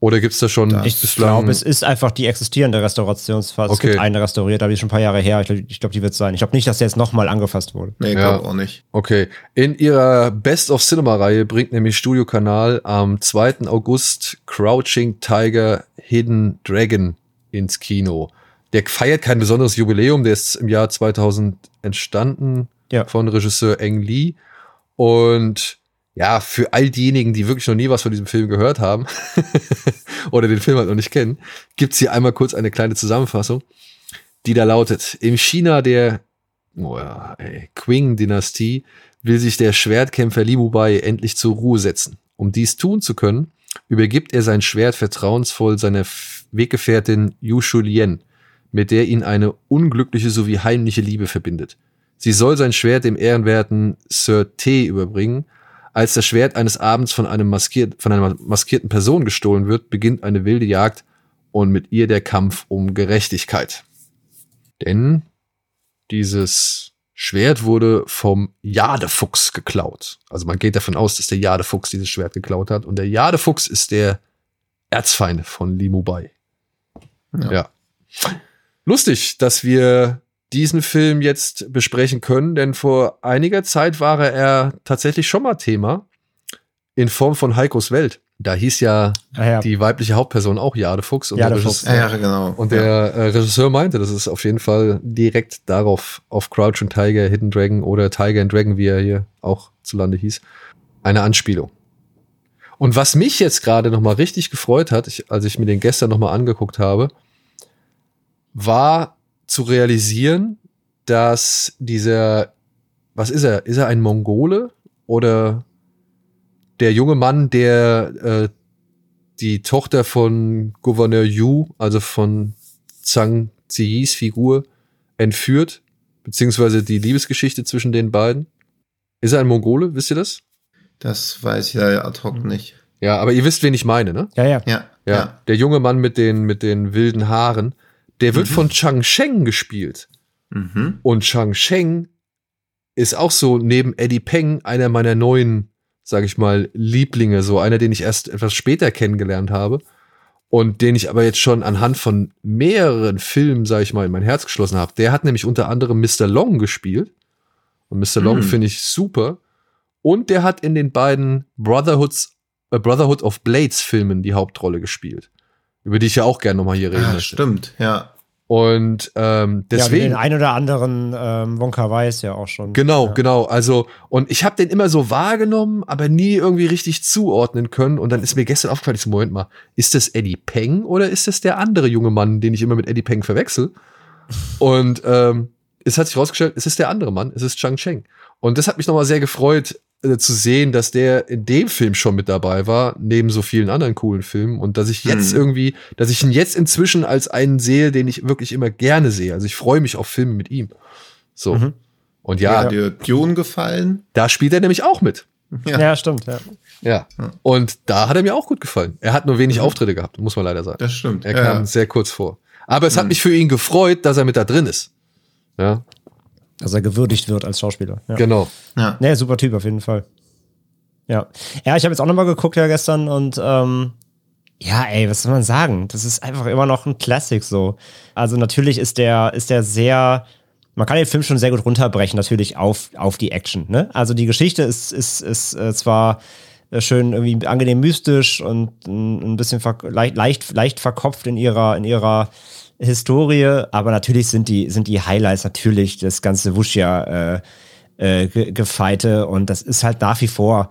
Oder gibt's da schon Das- Ich glaube, es ist einfach die existierende Restaurationsphase. Es Okay. gibt eine restauriert, aber die ist schon ein paar Jahre her. Ich glaube, glaub, die wird sein. Ich glaube nicht, dass der jetzt nochmal angefasst wurde. Nee, ich Ja. glaube auch nicht. Okay. In ihrer Best of Cinema Reihe bringt nämlich Studio Kanal am 2. August Crouching Tiger Hidden Dragon ins Kino. Der feiert kein besonderes Jubiläum, der ist im Jahr 2000 entstanden Ja. von Regisseur Eng Lee. Und ja, für all diejenigen, die wirklich noch nie was von diesem Film gehört haben oder den Film halt noch nicht kennen, gibt's hier einmal kurz eine kleine Zusammenfassung, die da lautet, im China der oh ja, Qing-Dynastie will sich der Schwertkämpfer Li Mubai endlich zur Ruhe setzen. Um dies tun zu können, übergibt er sein Schwert vertrauensvoll seiner Weggefährtin Yu Shulien, mit der ihn eine unglückliche sowie heimliche Liebe verbindet. Sie soll sein Schwert dem ehrenwerten Sir T überbringen. Als das Schwert eines Abends von, einem maskiert, von einer maskierten Person gestohlen wird, beginnt eine wilde Jagd und mit ihr der Kampf um Gerechtigkeit. Denn dieses Schwert wurde vom Jadefuchs geklaut. Also man geht davon aus, dass der Jadefuchs dieses Schwert geklaut hat. Und der Jadefuchs ist der Erzfeind von Limubai. Ja. ja. Lustig, dass wir diesen Film jetzt besprechen können, denn vor einiger Zeit war er tatsächlich schon mal Thema in Form von Heikos Welt. Da hieß ja Ah, ja. die weibliche Hauptperson auch Jadefuchs. Und der Jadefuchs. Regisseur- Ja, ja, genau. und ja. der äh, Regisseur meinte, das ist auf jeden Fall direkt darauf, auf Crouch and Tiger, Hidden Dragon oder Tiger and Dragon, wie er hier auch zu Lande hieß, eine Anspielung. Und was mich jetzt gerade noch mal richtig gefreut hat, ich, als ich mir den gestern noch mal angeguckt habe, war zu realisieren, dass dieser, was ist er? Ist er ein Mongole oder der junge Mann, der äh, die Tochter von Gouverneur Yu, also von Zhang Ziyis Figur, entführt, beziehungsweise die Liebesgeschichte zwischen den beiden. Ist er ein Mongole, wisst ihr das? Das weiß ich ja ad hoc nicht. Ja, aber ihr wisst, wen ich meine, ne? ja, ja. Ja, Ja. ja. Der junge Mann mit den, mit den wilden Haaren, der wird von Chang Sheng gespielt. Mhm. Und Chang Sheng ist auch so neben Eddie Peng einer meiner neuen, sag ich mal, Lieblinge, so einer, den ich erst etwas später kennengelernt habe und den ich aber jetzt schon anhand von mehreren Filmen, sag ich mal, in mein Herz geschlossen habe. Der hat nämlich unter anderem Mr. Long gespielt und Mr. Long Hm. finde ich super und der hat in den beiden Brotherhoods, äh, Brotherhood of Blades Filmen die Hauptrolle gespielt, über die ich ja auch gerne nochmal hier reden Ja, möchte. stimmt, ja. Und ähm, Ja, deswegen den ein oder anderen ähm, Wonka weiß ja auch schon. Genau, ja. genau. Also, und ich habe den immer so wahrgenommen, aber nie irgendwie richtig zuordnen können. Und dann ist mir gestern aufgefallen, ich so, Moment mal, ist das Eddie Peng oder ist das der andere junge Mann, den ich immer mit Eddie Peng verwechsel? Und ähm, es hat sich rausgestellt, es ist der andere Mann, es ist Chang Cheng. Und das hat mich nochmal sehr gefreut, zu sehen, dass der in dem Film schon mit dabei war, neben so vielen anderen coolen Filmen. Und dass ich jetzt Mhm. irgendwie, dass ich ihn jetzt inzwischen als einen sehe, den ich wirklich immer gerne sehe. Also ich freue mich auf Filme mit ihm. So. Mhm. Und Ja, ja, hat dir Dune gefallen? da spielt er nämlich auch mit. Ja. Ja, stimmt, ja. Ja. Ja. Und da hat er mir auch gut gefallen. Er hat nur wenig Auftritte gehabt, muss man leider sagen. Das stimmt. Er ja. kam sehr kurz vor. Aber es hat Mhm. mich für ihn gefreut, dass er mit da drin ist. Ja, Dass er gewürdigt wird als Schauspieler. Ja. genau. ja. Nee, super Typ auf jeden Fall. Ja. Ja, ich habe jetzt auch nochmal geguckt ja gestern und ähm, ja, ey, was soll man sagen? Das ist einfach immer noch ein Classic so. Also natürlich ist der, ist der sehr, man kann den Film schon sehr gut runterbrechen, natürlich auf, auf die Action. Ne? Also die Geschichte ist, ist, ist äh, zwar äh, schön irgendwie angenehm mystisch und ein bisschen leicht, leicht, leicht verkopft in ihrer, in ihrer Historie. Aber natürlich sind die, sind die Highlights natürlich das ganze Wushia äh, äh, Gefeite und das ist halt nach wie vor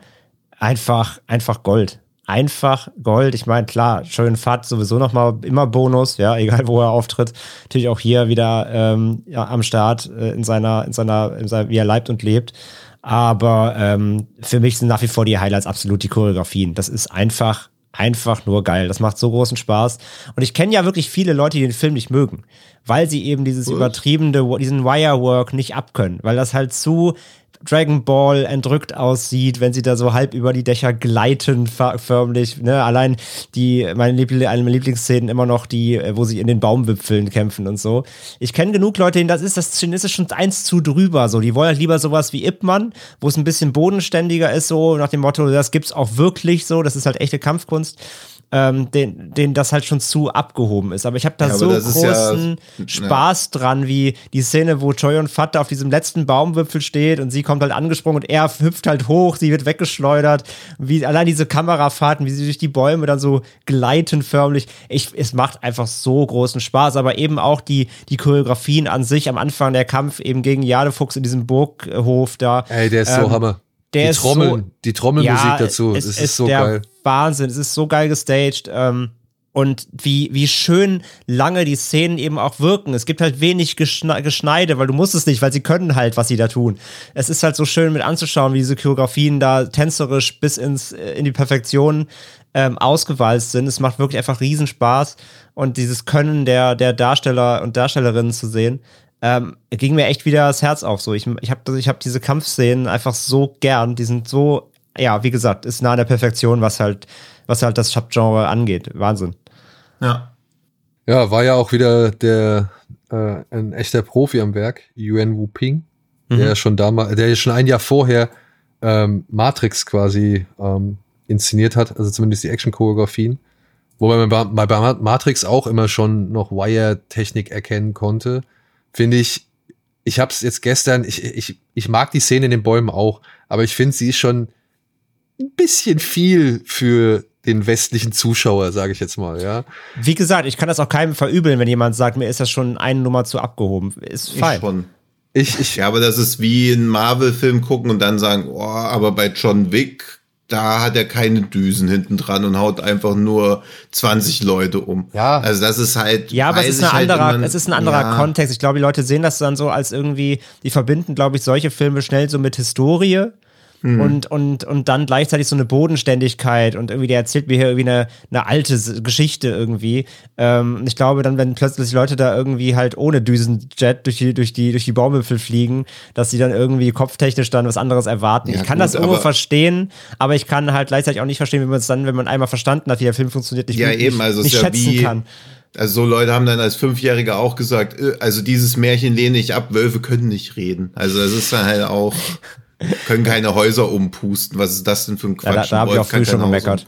einfach, einfach Gold einfach Gold. Ich meine, klar, schön Fat sowieso nochmal immer Bonus, ja, egal wo er auftritt. Natürlich auch hier wieder ähm, ja, am Start äh, in seiner, in seiner, in seiner, wie er leibt und lebt. Aber ähm, für mich sind nach wie vor die Highlights absolut die Choreografien. Das ist einfach, einfach nur geil. Das macht so großen Spaß. Und ich kenne ja wirklich viele Leute, die den Film nicht mögen, weil sie eben dieses übertriebene, diesen Wirework nicht abkönnen, weil das halt zu Dragon Ball entrückt aussieht, wenn sie da so halb über die Dächer gleiten, förmlich. Ne? Allein die, meine, Liebl eine meiner Lieblingsszenen immer noch die, äh, wo sie in den Baumwipfeln kämpfen und so. Ich kenne genug Leute, denen das ist, das ist schon eins zu drüber. So, die wollen halt lieber sowas wie Ip wo es ein bisschen bodenständiger ist, so nach dem Motto, das gibt's auch wirklich so, das ist halt echte Kampfkunst ähm, den, den das halt schon zu abgehoben ist. Aber ich habe da ja, so großen ja, Spaß ja. dran, wie die Szene, wo Joy und Vater auf diesem letzten Baumwipfel steht und sie kommt halt angesprungen und er hüpft halt hoch, sie wird weggeschleudert. Wie allein diese Kamerafahrten, wie sie durch die Bäume dann so gleiten förmlich. Ich, es macht einfach so großen Spaß, aber eben auch die, die Choreografien an sich am Anfang der Kampf eben gegen Jadefuchs in diesem Burghof da. Ey, der ist ähm, so Hammer. Der die Trommeln, so, die Trommelmusik ja, dazu, es, es ist, so geil. Wahnsinn, es ist so geil gestaged. Ähm, und wie, wie schön lange die Szenen eben auch wirken. Es gibt halt wenig Geschne Geschneide, weil du musst es nicht, weil sie können halt, was sie da tun. Es ist halt so schön mit anzuschauen, wie diese Choreografien da tänzerisch bis ins, äh, in die Perfektion ähm, ausgewalzt sind. Es macht wirklich einfach Riesenspaß. Und dieses Können der, der Darsteller und Darstellerinnen zu sehen, ähm, ging mir echt wieder das Herz auf. So, ich, ich habe ich hab diese Kampfszenen einfach so gern. Die sind so, ja, wie gesagt, ist nah an der Perfektion, was halt, was halt das Subgenre angeht. Wahnsinn. Ja. Ja, war ja auch wieder der äh, ein echter Profi am Werk, Yuan Wu Ping, mhm. der schon damals, der schon ein Jahr vorher ähm, Matrix quasi ähm, inszeniert hat, also zumindest die Action-Choreografien. Wobei man bei, bei Matrix auch immer schon noch Wire-Technik erkennen konnte finde ich, ich habe es jetzt gestern, ich, ich, ich mag die Szene in den Bäumen auch, aber ich finde, sie ist schon ein bisschen viel für den westlichen Zuschauer, sage ich jetzt mal, ja. Wie gesagt, ich kann das auch keinem verübeln, wenn jemand sagt, mir ist das schon eine Nummer zu abgehoben. Ist fein. Ich schon. Ich, ich, ja, aber das ist wie ein Marvel-Film gucken und dann sagen, oh, aber bei John Wick da hat er keine Düsen hinten dran und haut einfach nur 20 Leute um. Ja. Also das ist halt. Ja, aber es ist, ein halt anderer, immer, es ist ein anderer ja. Kontext. Ich glaube, die Leute sehen das dann so als irgendwie, die verbinden, glaube ich, solche Filme schnell so mit Historie Mhm. Und, und, und dann gleichzeitig so eine Bodenständigkeit und irgendwie, der erzählt mir hier irgendwie eine, eine alte Geschichte irgendwie. Ähm, ich glaube, dann, wenn plötzlich Leute da irgendwie halt ohne Düsenjet durch die, durch die, durch die Baumwipfel fliegen, dass sie dann irgendwie kopftechnisch dann was anderes erwarten. Ja, ich kann gut, das irgendwo verstehen, aber ich kann halt gleichzeitig auch nicht verstehen, wie man es dann, wenn man einmal verstanden hat, wie der Film funktioniert, nicht, ja, eben, also nicht schätzen ja wie, kann. Also so Leute haben dann als Fünfjähriger auch gesagt, äh, also dieses Märchen lehne ich ab, Wölfe können nicht reden. Also es ist dann halt auch können keine Häuser umpusten. Was ist das denn für ein Quatsch? Ja, da, da habe ich auch früh schon gemeckert.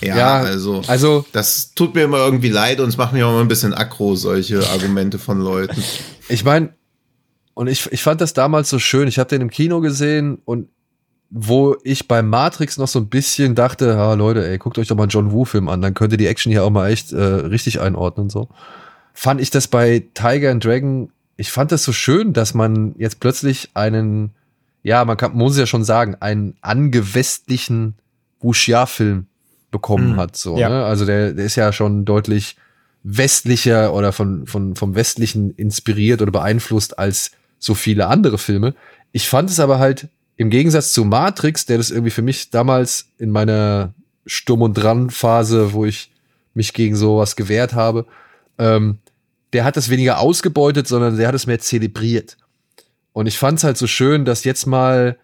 Ja, ja, also, also das tut mir immer irgendwie leid und es macht mich auch immer ein bisschen aggro, solche Argumente von Leuten. Ich meine, und ich, ich fand das damals so schön. Ich habe den im Kino gesehen und wo ich bei Matrix noch so ein bisschen dachte, ja Leute, ey, guckt euch doch mal einen John Woo-Film an, dann könnt ihr die Action hier auch mal echt äh, richtig einordnen. So fand ich das bei Tiger and Dragon. Ich fand das so schön, dass man jetzt plötzlich einen ja, man kann, muss ja schon sagen, einen angewestlichen Wuxia-Film bekommen mhm. hat. So, ja. ne? Also der, der ist ja schon deutlich westlicher oder von, von, vom Westlichen inspiriert oder beeinflusst als so viele andere Filme. Ich fand es aber halt im Gegensatz zu Matrix, der das irgendwie für mich damals in meiner Sturm- und Dran-Phase, wo ich mich gegen sowas gewehrt habe, ähm, der hat das weniger ausgebeutet, sondern der hat es mehr zelebriert. Und ich fand es halt so schön, dass jetzt mal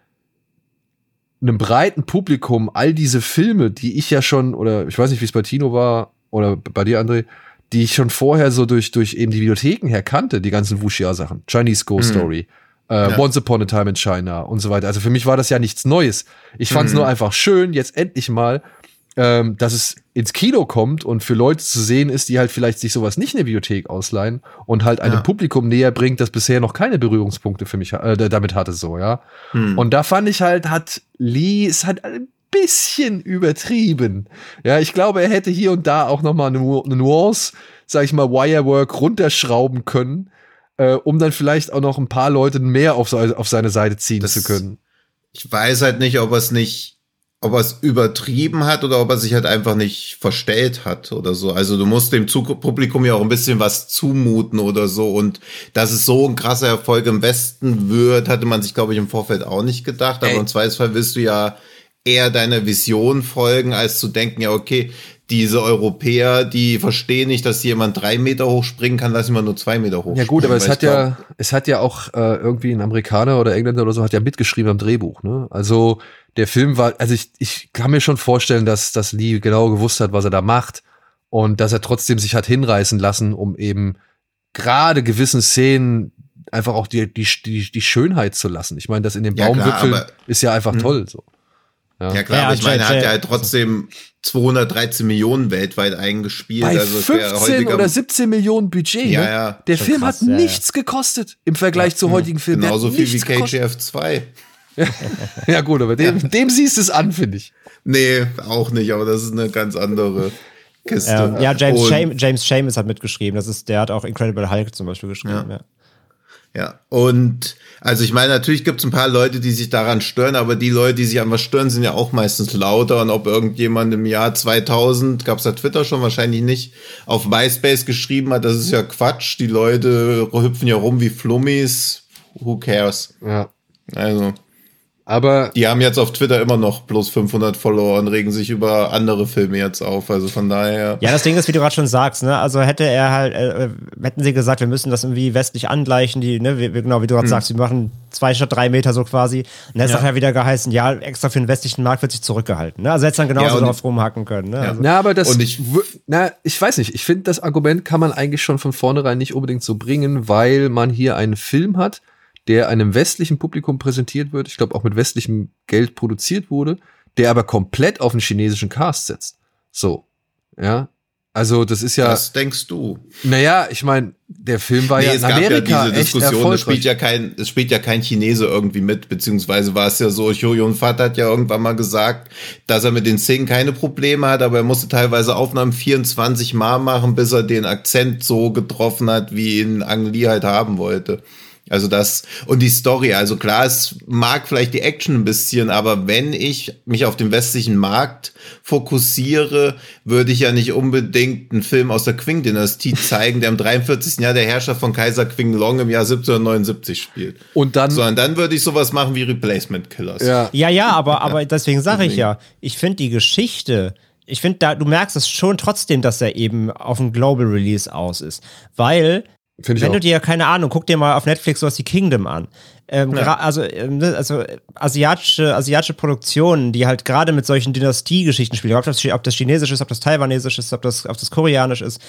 einem breiten Publikum all diese Filme, die ich ja schon, oder ich weiß nicht, wie es bei Tino war, oder bei dir, André, die ich schon vorher so durch, durch eben die Bibliotheken her kannte, die ganzen Wuxia-Sachen. Chinese Ghost mhm. Story, äh, ja. Once Upon a Time in China und so weiter. Also für mich war das ja nichts Neues. Ich fand es mhm. nur einfach schön, jetzt endlich mal ähm, dass es ins Kino kommt und für Leute zu sehen ist, die halt vielleicht sich sowas nicht in der Bibliothek ausleihen und halt einem ja. Publikum näher bringt, das bisher noch keine Berührungspunkte für mich äh, damit hatte, so, ja. Hm. Und da fand ich halt, hat Lee es halt ein bisschen übertrieben. Ja, ich glaube, er hätte hier und da auch noch mal eine, eine Nuance, sag ich mal, Wirework runterschrauben können, äh, um dann vielleicht auch noch ein paar Leute mehr auf, auf seine Seite ziehen Das- zu können. Ich weiß halt nicht, ob er es nicht, ob er es übertrieben hat oder ob er sich halt einfach nicht verstellt hat oder so. Also du musst dem Zug Publikum ja auch ein bisschen was zumuten oder so. Und dass es so ein krasser Erfolg im Westen wird, hatte man sich, glaube ich, im Vorfeld auch nicht gedacht. Aber Ey. im Zweifelsfall willst du ja eher deiner Vision folgen, als zu denken, ja, okay, diese Europäer, die verstehen nicht, dass jemand drei Meter hoch springen kann, lass ihn mal nur zwei Meter hoch Ja gut, aber es hat glaub, ja, es hat ja auch äh, irgendwie ein Amerikaner oder Engländer oder so hat ja mitgeschrieben am Drehbuch. Ne? Also der Film war, also ich, ich kann mir schon vorstellen, dass, dass Lee genau gewusst hat, was er da macht und dass er trotzdem sich hat hinreißen lassen, um eben gerade gewissen Szenen einfach auch die, die, die, die Schönheit zu lassen. Ich meine, das in den Ja, klar, Baumwipfeln ist ja einfach Hm. toll. So. Ja klar, Ja, aber ich meine, er hat ja halt trotzdem 213 Millionen weltweit eingespielt. Bei also es wär 15 heutiger- oder 17 Millionen Budget. Ja, ne? ja. Der Film krass, hat ja, ja. nichts gekostet im Vergleich zu heutigen Filmen. Genauso viel wie. KGF 2. Ja gut, aber dem, dem siehst du es an, finde ich. Nee, auch nicht, aber das ist eine ganz andere Kiste. Ähm, ja, James, Und- Sham James Seamus hat mitgeschrieben. Das ist, der hat auch Incredible Hulk zum Beispiel geschrieben. Ja. Ja, und also ich meine, natürlich gibt es ein paar Leute, die sich daran stören, aber die Leute, die sich an was stören, sind ja auch meistens lauter. Und ob irgendjemand im Jahr 2000, gab es da Twitter schon wahrscheinlich nicht, auf MySpace geschrieben hat, das ist ja Quatsch, die Leute hüpfen ja rum wie Flummis, who cares? Ja. Also, Aber die haben jetzt auf Twitter immer noch bloß 500 Follower und regen sich über andere Filme jetzt auf, also von daher. Ja, das Ding ist, wie du gerade schon sagst, ne? Also hätte er halt, äh, hätten sie gesagt, wir müssen das irgendwie westlich angleichen, die, ne, wie, wie- genau, wie du gerade sagst, wir machen zwei statt drei Meter so quasi. Und dann ist Ja. nachher wieder geheißen, ja, extra für den westlichen Markt wird sich zurückgehalten. Ne? Also hätte dann genauso Ja, drauf rumhacken können. Ne? Also, Na, aber das, Und ich- na, ich weiß nicht. Ich finde, das Argument kann man eigentlich schon von vornherein nicht unbedingt so bringen, weil man hier einen Film hat, der einem westlichen Publikum präsentiert wird, ich glaube auch mit westlichem Geld produziert wurde, der aber komplett auf einen chinesischen Cast setzt. So, ja. Also das ist ja, Was denkst du? naja, ich meine, der Film war ja es in Amerika ja diese echt Diskussion, es spielt ja kein, es spielt ja kein Chinese irgendwie mit, beziehungsweise war es ja so, Choyun Fat hat ja irgendwann mal gesagt, dass er mit den Szenen keine Probleme hat, aber er musste teilweise Aufnahmen 24 Mal machen, bis er den Akzent so getroffen hat, wie ihn Ang Lee halt haben wollte. Also das, und die Story, also klar, es mag vielleicht die Action ein bisschen, aber wenn ich mich auf den westlichen Markt fokussiere, würde ich ja nicht unbedingt einen Film aus der Qing-Dynastie zeigen, der im 43. Jahr der Herrschaft von Kaiser Qing Long im Jahr 1779 spielt. Und dann, Sondern dann würde ich sowas machen wie Replacement Killers. ja, Ja, ja, aber, aber deswegen sage ich ja, ich finde die Geschichte, ich finde da, du merkst es schon trotzdem, dass er eben auf ein Global Release aus ist. Weil, finde ich wenn auch. du dir, keine Ahnung, guck dir mal auf Netflix sowas wie Kingdom an. Ähm, gra- Also, ähm, ne, also äh, asiatische, asiatische Produktionen, die halt gerade mit solchen Dynastiegeschichten spielen, ob das, ob das Chinesisch ist, ob das Taiwanesisch ist, ob das, ob das Koreanisch ist,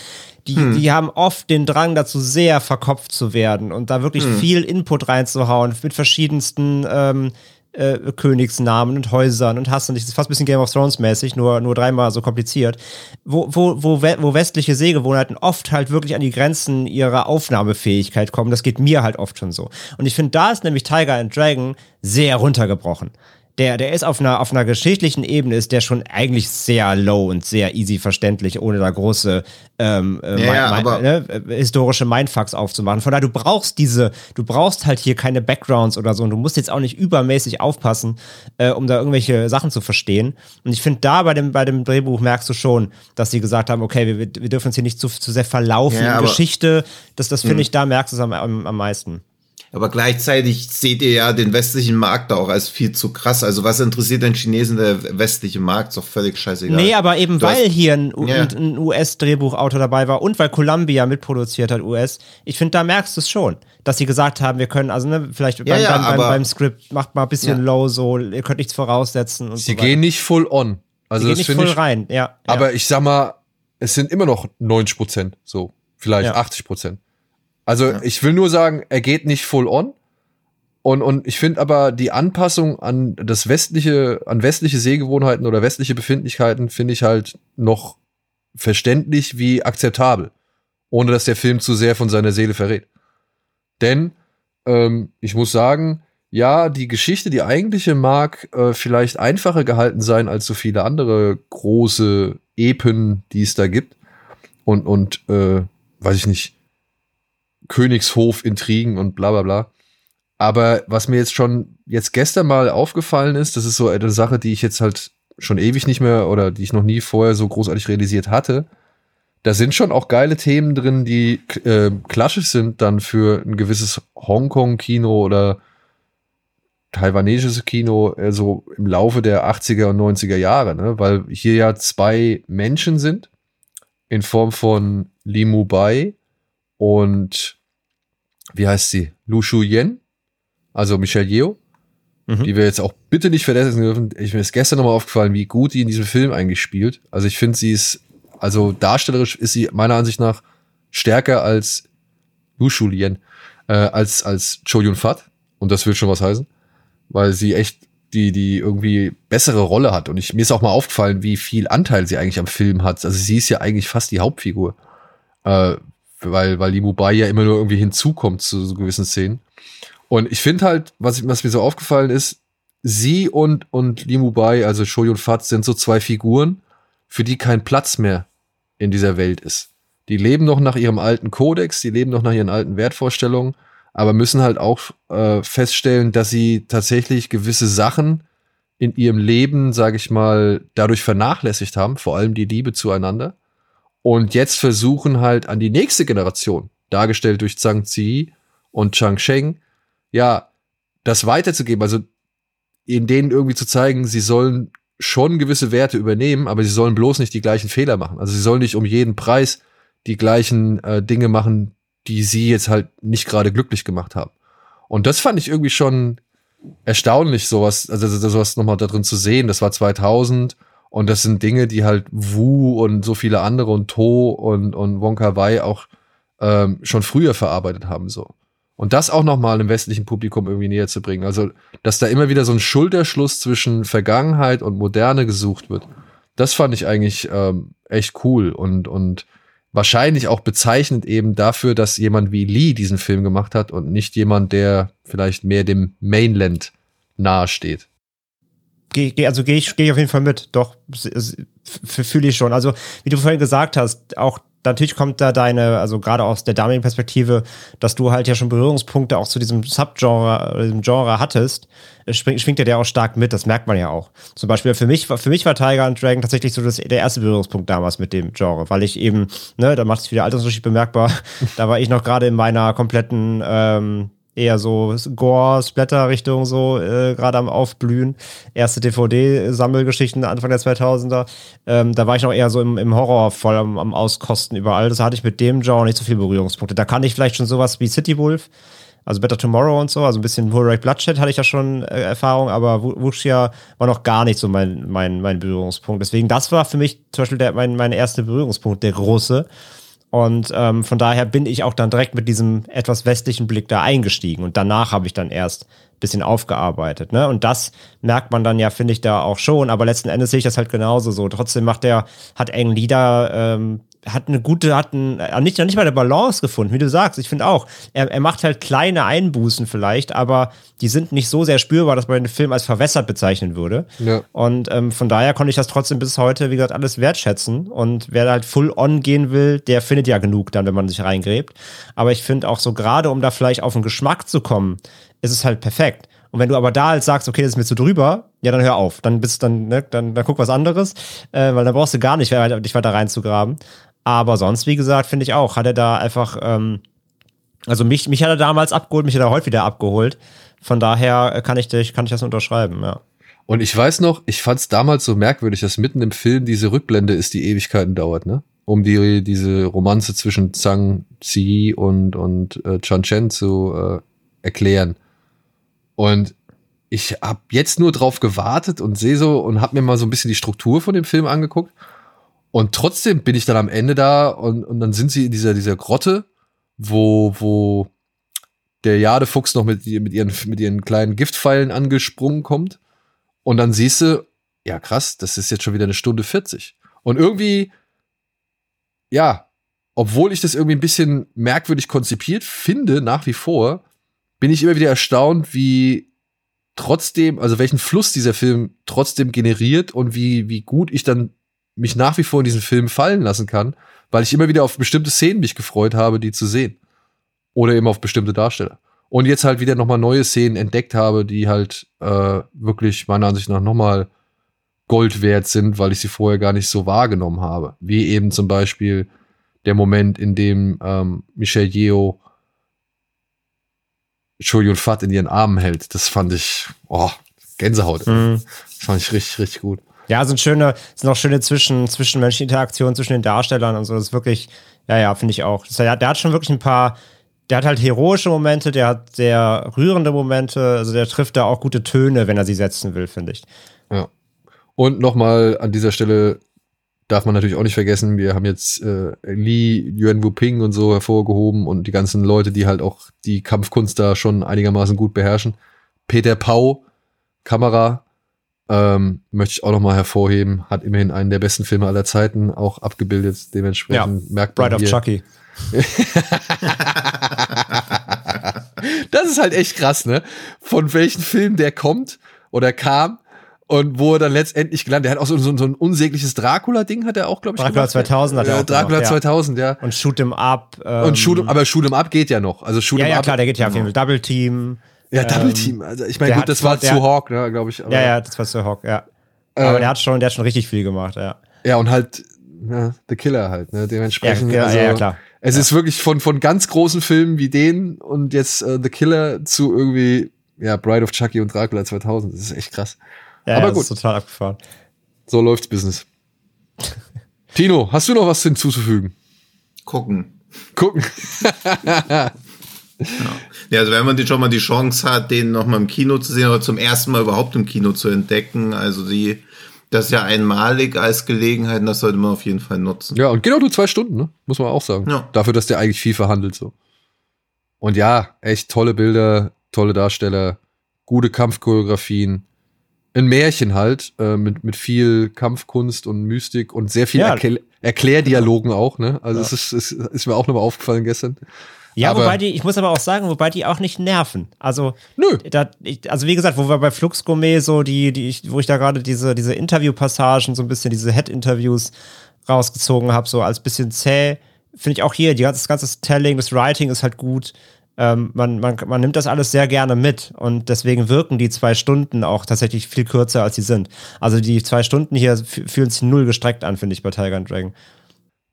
die, die haben oft den Drang dazu, sehr verkopft zu werden und da wirklich viel Input reinzuhauen mit verschiedensten ähm, äh, Königsnamen und Häusern und hast du nicht, das ist fast ein bisschen Game of Thrones mäßig, nur, nur dreimal so kompliziert, wo, wo, wo, wo westliche Sehgewohnheiten oft halt wirklich an die Grenzen ihrer Aufnahmefähigkeit kommen. Das geht mir halt oft schon so. Und ich finde, da ist nämlich Tiger and Dragon sehr runtergebrochen. Der, der ist auf einer, auf einer geschichtlichen Ebene, ist der schon eigentlich sehr low und sehr easy verständlich, ohne da große ähm, äh, Ja, mein- aber- ne, äh, historische Mindfucks aufzumachen. Von daher, du brauchst diese, du brauchst halt hier keine Backgrounds oder so und du musst jetzt auch nicht übermäßig aufpassen, äh, um da irgendwelche Sachen zu verstehen. Und ich finde, da bei dem, bei dem Drehbuch merkst du schon, dass sie gesagt haben, okay, wir, wir dürfen uns hier nicht zu, zu sehr verlaufen Ja, in Geschichte. Das, das finde ich, da merkst du es am, am, am meisten. Aber gleichzeitig seht ihr ja den westlichen Markt da auch als viel zu krass. Also was interessiert den Chinesen der westliche Markt? Ist doch völlig scheißegal. Nee, aber eben Du hast- weil hier ein, Ja. ein, US-Drehbuchautor dabei war und weil Columbia mitproduziert hat, US, ich finde, da merkst du es schon, dass sie gesagt haben, wir können, also ne, vielleicht beim, ja, beim, beim, aber- beim Skript macht mal ein bisschen Ja. low, so, ihr könnt nichts voraussetzen und Sie so gehen nicht full on. Also Sie gehen das nicht finde voll ich, rein, ja. Aber ja. ich sag mal, es sind immer noch 90 Prozent, so. Vielleicht Ja. 80 Prozent. Also ich will nur sagen, er geht nicht full on. Und, und ich finde aber die Anpassung an das westliche, an westliche Sehgewohnheiten oder westliche Befindlichkeiten finde ich halt noch verständlich wie akzeptabel. Ohne dass der Film zu sehr von seiner Seele verrät. Denn, ähm, ich muss sagen, ja, die Geschichte, die eigentliche mag äh, vielleicht einfacher gehalten sein als so viele andere große Epen, die es da gibt. Und, und äh, weiß ich nicht, Königshof-Intrigen und bla bla bla. Aber was mir jetzt schon jetzt gestern mal aufgefallen ist, das ist so eine Sache, die ich jetzt halt schon ewig nicht mehr oder die ich noch nie vorher so großartig realisiert hatte. Da sind schon auch geile Themen drin, die äh, klassisch sind dann für ein gewisses Hongkong-Kino oder taiwanesisches Kino äh, so im Laufe der 80er und 90er Jahre, ne? weil hier ja zwei Menschen sind in Form von Li Mubai und wie heißt sie? Lu Shu Yen, also Michelle Yeoh, mhm. die wir jetzt auch bitte nicht vergessen dürfen. Ich mir ist gestern nochmal aufgefallen, wie gut die in diesem Film eigentlich spielt. Also ich finde, sie ist, also darstellerisch ist sie meiner Ansicht nach stärker als Lu Shu Yen, äh, als, als Cho Yun Fat. Und das will schon was heißen weil sie echt die, die irgendwie bessere Rolle hat. Und ich, mir ist auch mal aufgefallen, wie viel Anteil sie eigentlich am Film hat. Also sie ist ja eigentlich fast die Hauptfigur. Äh, weil, weil die Mubai ja immer nur irgendwie hinzukommt zu so gewissen Szenen. Und ich finde halt, was, was mir so aufgefallen ist, sie und, und Li Mubai, also Shoyi und Fat, sind so zwei Figuren, für die kein Platz mehr in dieser Welt ist. Die leben noch nach ihrem alten Kodex, die leben noch nach ihren alten Wertvorstellungen aber müssen halt auch äh, feststellen, dass sie tatsächlich gewisse Sachen in ihrem Leben, sage ich mal, dadurch vernachlässigt haben, vor allem die Liebe zueinander. Und jetzt versuchen halt an die nächste Generation, dargestellt durch Zhang Zi und Chang Sheng, ja, das weiterzugeben, also in denen irgendwie zu zeigen, sie sollen schon gewisse Werte übernehmen, aber sie sollen bloß nicht die gleichen Fehler machen. Also sie sollen nicht um jeden Preis die gleichen äh, Dinge machen, die sie jetzt halt nicht gerade glücklich gemacht haben. Und das fand ich irgendwie schon erstaunlich, sowas, also sowas nochmal da drin zu sehen. Das war 2000 und das sind Dinge, die halt Wu und so viele andere und To und, und Wonka Wai auch ähm, schon früher verarbeitet haben, so. Und das auch nochmal im westlichen Publikum irgendwie näher zu bringen. Also, dass da immer wieder so ein Schulterschluss zwischen Vergangenheit und Moderne gesucht wird. Das fand ich eigentlich ähm, echt cool und, und wahrscheinlich auch bezeichnend eben dafür, dass jemand wie Lee diesen Film gemacht hat und nicht jemand, der vielleicht mehr dem Mainland nahesteht. Also gehe ich, geh ich auf jeden Fall mit, doch, fühle ich schon. Also, wie du vorhin gesagt hast, auch natürlich kommt da deine, also gerade aus der damaligen Perspektive, dass du halt ja schon Berührungspunkte auch zu diesem Subgenre, diesem Genre hattest, schwingt, schwingt ja der auch stark mit, das merkt man ja auch. Zum Beispiel für mich, für mich war Tiger and Dragon tatsächlich so das, der erste Berührungspunkt damals mit dem Genre, weil ich eben, ne, da macht sich wieder Altersunterschied bemerkbar, da war ich noch gerade in meiner kompletten, ähm, eher so Gore-Splatter-Richtung so äh, gerade am Aufblühen. Erste DVD-Sammelgeschichten Anfang der 2000er. Ähm, da war ich noch eher so im, im Horror voll am, am Auskosten überall. Das hatte ich mit dem Genre nicht so viele Berührungspunkte. Da kann ich vielleicht schon sowas wie City Wolf, also Better Tomorrow und so, also ein bisschen Horror Bloodshed hatte ich ja schon äh, Erfahrung, aber Wuxia war noch gar nicht so mein, mein, mein Berührungspunkt. Deswegen, das war für mich zum Beispiel der, mein, mein erster Berührungspunkt, der große. Und ähm, von daher bin ich auch dann direkt mit diesem etwas westlichen Blick da eingestiegen. Und danach habe ich dann erst bisschen aufgearbeitet. Ne? Und das merkt man dann ja, finde ich, da auch schon. Aber letzten Endes sehe ich das halt genauso so. Trotzdem macht der, hat Eng Lieder ähm, hat eine gute, hat ein, äh, nicht, nicht mal eine Balance gefunden, wie du sagst. Ich finde auch, er, er macht halt kleine Einbußen vielleicht, aber die sind nicht so sehr spürbar, dass man den Film als verwässert bezeichnen würde. Ja. Und ähm, von daher konnte ich das trotzdem bis heute, wie gesagt, alles wertschätzen. Und wer halt full on gehen will, der findet ja genug dann, wenn man sich reingräbt. Aber ich finde auch so gerade, um da vielleicht auf den Geschmack zu kommen, ist es halt perfekt. Und wenn du aber da halt sagst, okay, das ist mir zu drüber, ja, dann hör auf. Dann bist dann, ne, dann, dann guck was anderes, äh, weil dann brauchst du gar nicht dich weiter reinzugraben. Aber sonst, wie gesagt, finde ich auch, hat er da einfach, ähm, also mich, mich hat er damals abgeholt, mich hat er heute wieder abgeholt. Von daher kann ich, dich, kann ich das unterschreiben, ja. Und ich weiß noch, ich fand es damals so merkwürdig, dass mitten im Film diese Rückblende ist, die Ewigkeiten dauert, ne? Um die, diese Romanze zwischen Zhang Zi und, und äh, Chan Chen zu äh, erklären. Und ich habe jetzt nur drauf gewartet und sehe so und habe mir mal so ein bisschen die Struktur von dem Film angeguckt. Und trotzdem bin ich dann am Ende da und, und dann sind sie in dieser, dieser Grotte, wo, wo der Jadefuchs noch mit, mit, ihren, mit ihren kleinen Giftpfeilen angesprungen kommt. Und dann siehst du, ja krass, das ist jetzt schon wieder eine Stunde 40. Und irgendwie, ja, obwohl ich das irgendwie ein bisschen merkwürdig konzipiert finde, nach wie vor, bin ich immer wieder erstaunt, wie trotzdem, also welchen Fluss dieser Film trotzdem generiert und wie, wie gut ich dann mich nach wie vor in diesen Film fallen lassen kann, weil ich immer wieder auf bestimmte Szenen mich gefreut habe, die zu sehen. Oder eben auf bestimmte Darsteller. Und jetzt halt wieder nochmal neue Szenen entdeckt habe, die halt äh, wirklich meiner Ansicht nach nochmal Gold wert sind, weil ich sie vorher gar nicht so wahrgenommen habe. Wie eben zum Beispiel der Moment, in dem ähm, Michelle Yeoh Cho Yun Fat in ihren Armen hält. Das fand ich, oh, Gänsehaut. Mhm. Das fand ich richtig, richtig gut. Ja, sind schöne, sind auch schöne zwischen, zwischenmenschliche Interaktionen zwischen den Darstellern und so. Das ist wirklich, ja, ja, finde ich auch. Das, der, der hat schon wirklich ein paar, der hat halt heroische Momente, der hat sehr rührende Momente, also der trifft da auch gute Töne, wenn er sie setzen will, finde ich. Ja. Und nochmal an dieser Stelle darf man natürlich auch nicht vergessen, wir haben jetzt äh, Lee, Yuan Wuping und so hervorgehoben und die ganzen Leute, die halt auch die Kampfkunst da schon einigermaßen gut beherrschen. Peter Pau, Kamera, ähm, möchte ich auch nochmal hervorheben, hat immerhin einen der besten Filme aller Zeiten auch abgebildet, dementsprechend merkt man Bride of Chucky. Das ist halt echt krass, ne? Von welchem Film der kommt oder kam und wo er dann letztendlich gelandet. Der hat auch so, so, so ein unsägliches Dracula-Ding, hat er auch, glaube ich. Dracula gemacht. 2000 hat er ja, auch Dracula ja. 2000, ja. Und Shoot 'em Up. Ähm, Und Shoot 'em, aber Shoot 'em Up geht ja noch. Also Shoot Ja, 'em ja, Up. klar, der geht ja auf jeden Fall. Double Team. Ja, Double ähm, Team. Also ich meine, gut, das war zu Hawk, ne, glaube ich. Aber, Ja, ja, das war Sir Hawk, ja. Aber Äh, der hat schon, der hat schon richtig viel gemacht, ja. Ja, und halt ja, The Killer halt, ne? Dementsprechend. Ja, ja, also, ja, klar. Es ist wirklich von, von ganz großen Filmen wie den und jetzt äh, The Killer zu irgendwie, ja, Bride of Chucky und Dracula 2000. Das ist echt krass. Ja, Aber ja, das gut. ist total abgefahren. So läuft's Business. Tino, hast du noch was hinzuzufügen? Gucken. Gucken. Ja, also wenn man die, schon mal die Chance hat, den nochmal im Kino zu sehen oder zum ersten Mal überhaupt im Kino zu entdecken, also die, das ist ja einmalig als Gelegenheit und das sollte man auf jeden Fall nutzen. Ja, und genau nur zwei Stunden, ne? Muss man auch sagen. Ja. Dafür, dass der eigentlich viel verhandelt so. Und ja, echt tolle Bilder, tolle Darsteller, gute Kampfchoreografien. Ein Märchen halt, äh, mit, mit viel Kampfkunst und Mystik und sehr viel Ja. Erkl Erklärdialogen auch, ne? Also es ist, es ist mir auch nochmal aufgefallen gestern. Ja, Aber- wobei die, ich muss aber auch sagen, wobei die auch nicht nerven. Also, Nö. da, ich, also wie gesagt, wo wir bei Flux Gourmet so die, die ich, wo ich da gerade diese, diese Interviewpassagen, so ein bisschen diese Head-Interviews rausgezogen habe, so als bisschen zäh, finde ich auch hier, die, ganze- das ganze Telling, das Writing ist halt gut. Ähm, man, man, man nimmt das alles sehr gerne mit und deswegen wirken die zwei Stunden auch tatsächlich viel kürzer, als sie sind. Also die zwei Stunden hier fü- fühlen sich null gestreckt an, finde ich, bei Tiger and Dragon.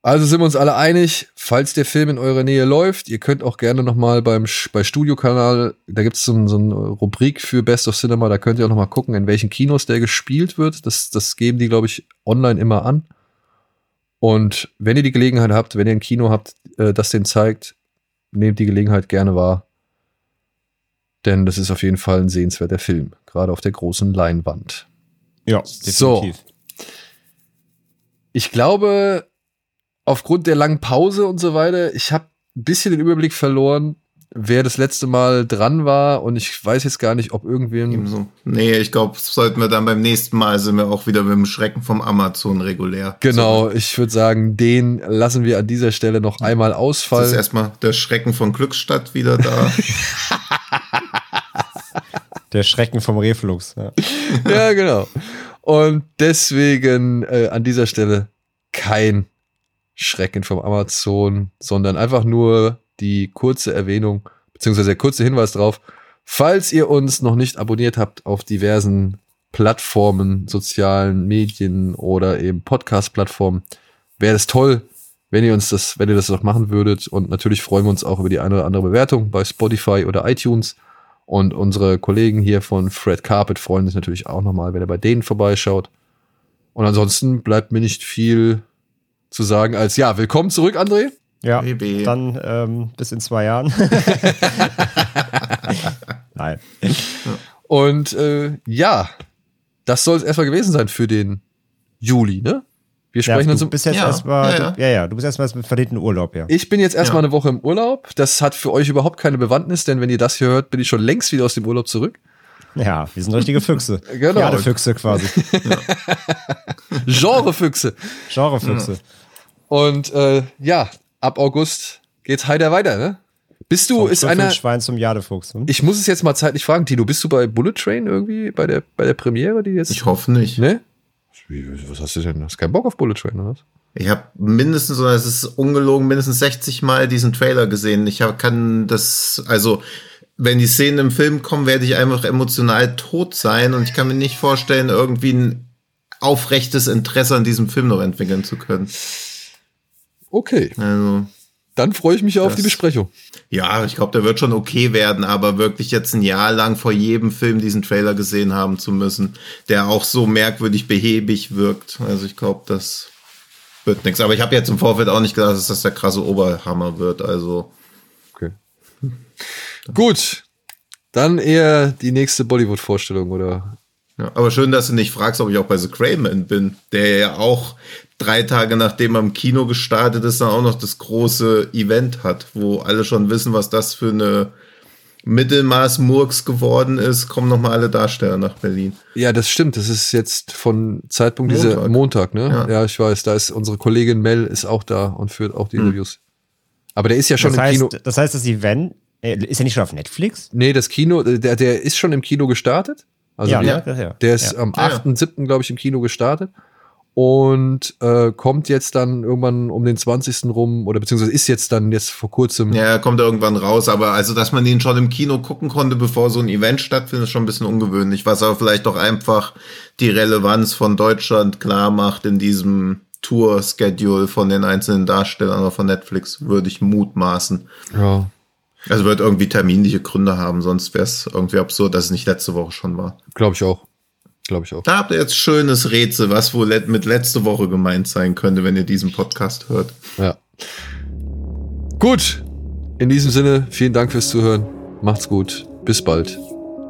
Also sind wir uns alle einig, falls der Film in eurer Nähe läuft, ihr könnt auch gerne nochmal beim bei Studiokanal, da gibt es so, so eine Rubrik für Best of Cinema, da könnt ihr auch nochmal gucken, in welchen Kinos der gespielt wird. Das, das geben die, glaube ich, online immer an. Und wenn ihr die Gelegenheit habt, wenn ihr ein Kino habt, äh, das den zeigt, nehmt die Gelegenheit gerne wahr. Denn das ist auf jeden Fall ein sehenswerter Film, gerade auf der großen Leinwand. Ja, So. Ich glaube, aufgrund der langen Pause und so weiter, ich habe ein bisschen den Überblick verloren, wer das letzte Mal dran war und ich weiß jetzt gar nicht, ob irgendwem. Ebenso. Nee, ich glaube, sollten wir dann beim nächsten Mal sind wir auch wieder mit dem Schrecken vom Amazon regulär. Genau, ich würde sagen, den lassen wir an dieser Stelle noch einmal Das ist ausfallen. erstmal der Schrecken von Glückstadt wieder da. Der Schrecken vom Reflux. Ja. ja, genau. Und deswegen äh, an dieser Stelle kein Schrecken vom Amazon, sondern einfach nur die kurze Erwähnung, beziehungsweise der kurze Hinweis drauf, falls ihr uns noch nicht abonniert habt auf diversen Plattformen, sozialen Medien oder eben Podcast-Plattformen, wäre es toll, wenn ihr uns das, wenn ihr das noch machen würdet. Und natürlich freuen wir uns auch über die eine oder andere Bewertung bei Spotify oder iTunes. Und unsere Kollegen hier von Fred Carpet freuen sich natürlich auch nochmal, wenn ihr bei denen vorbeischaut. Und ansonsten bleibt mir nicht viel zu sagen als ja, willkommen zurück, André. Ja, Baby. dann ähm, bis in zwei Jahren. Nein. Und äh, ja, das soll es erstmal gewesen sein für den Juli, ne? Wir Ja, sprechen uns du um. bist jetzt Ja, erstmal, ja, ja. ja, ja, du bist erstmal mit verdienten Urlaub, ja. Ich bin jetzt erstmal Ja. eine Woche im Urlaub. Das hat für euch überhaupt keine Bewandtnis, denn wenn ihr das hier hört, bin ich schon längst wieder aus dem Urlaub zurück. Ja, wir sind richtige Füchse. Genau. Füchse quasi. Genrefüchse. Genrefüchse. Und äh, ja, ab August geht's heiter weiter, ne? Bist du, ist einer. Schwein zum Jadefuchs. Hm? Ich muss es jetzt mal zeitlich fragen, Tino, bist du bei Bullet Train irgendwie, bei der, bei der Premiere, die jetzt. Ich hoffe nicht. Ne? Was hast du denn? Hast keinen Bock auf Bullet Train, oder was? Ich habe mindestens, oder es ist ungelogen, mindestens 60 Mal diesen Trailer gesehen. Ich hab, kann das, also wenn die Szenen im Film kommen, werde ich einfach emotional tot sein und ich kann mir nicht vorstellen, irgendwie ein aufrechtes Interesse an diesem Film noch entwickeln zu können. Okay, Also, dann freue ich mich auf Das- die Besprechung. ja, ich glaube, der wird schon okay werden, aber wirklich jetzt ein Jahr lang vor jedem Film diesen Trailer gesehen haben zu müssen, der auch so merkwürdig behäbig wirkt. Also ich glaube, das wird nichts. Aber ich habe jetzt im Vorfeld auch nicht gedacht, dass das der krasse Oberhammer wird. Also Okay. Gut, dann eher die nächste Bollywood-Vorstellung, oder? Ja, aber schön, dass du nicht fragst, ob ich auch bei The Crayman bin, der ja auch drei Tage nachdem er im Kino gestartet ist, dann auch noch das große Event hat, wo alle schon wissen, was das für eine Mittelmaß-Murks geworden ist, kommen nochmal alle Darsteller nach Berlin. Ja, das stimmt. Das ist jetzt von Zeitpunkt dieser Montag. Montag, ne? Ja. Ja. ich weiß. Da ist unsere Kollegin Mel ist auch da und führt auch die Interviews. Aber der ist ja schon Das im heißt, Kino. das heißt, das Event, äh, ist er nicht schon auf Netflix? Nee, das Kino, äh, der, der ist schon im Kino gestartet. Also ja, die, ja, ja. der ist ja. am Ja, ja. 8.7., glaube ich, im Kino gestartet. Und äh, kommt jetzt dann irgendwann um den 20. rum, oder beziehungsweise ist jetzt dann jetzt vor kurzem. Ja, er kommt irgendwann raus, aber also, dass man ihn schon im Kino gucken konnte, bevor so ein Event stattfindet, ist schon ein bisschen ungewöhnlich, was aber vielleicht doch einfach die Relevanz von Deutschland klar macht in diesem Tour-Schedule von den einzelnen Darstellern oder von Netflix, würde ich mutmaßen. Ja. Also wird irgendwie terminliche Gründe haben, sonst wäre es irgendwie absurd, dass es nicht letzte Woche schon war. Glaube ich auch. Glaube ich auch. Da habt ihr jetzt schönes Rätsel, was wohl mit letzte Woche gemeint sein könnte, wenn ihr diesen Podcast hört. Ja. Gut. In diesem Sinne, vielen Dank fürs Zuhören. Macht's gut. Bis bald.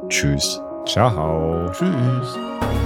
Tschüss. Ciao. Tschüss.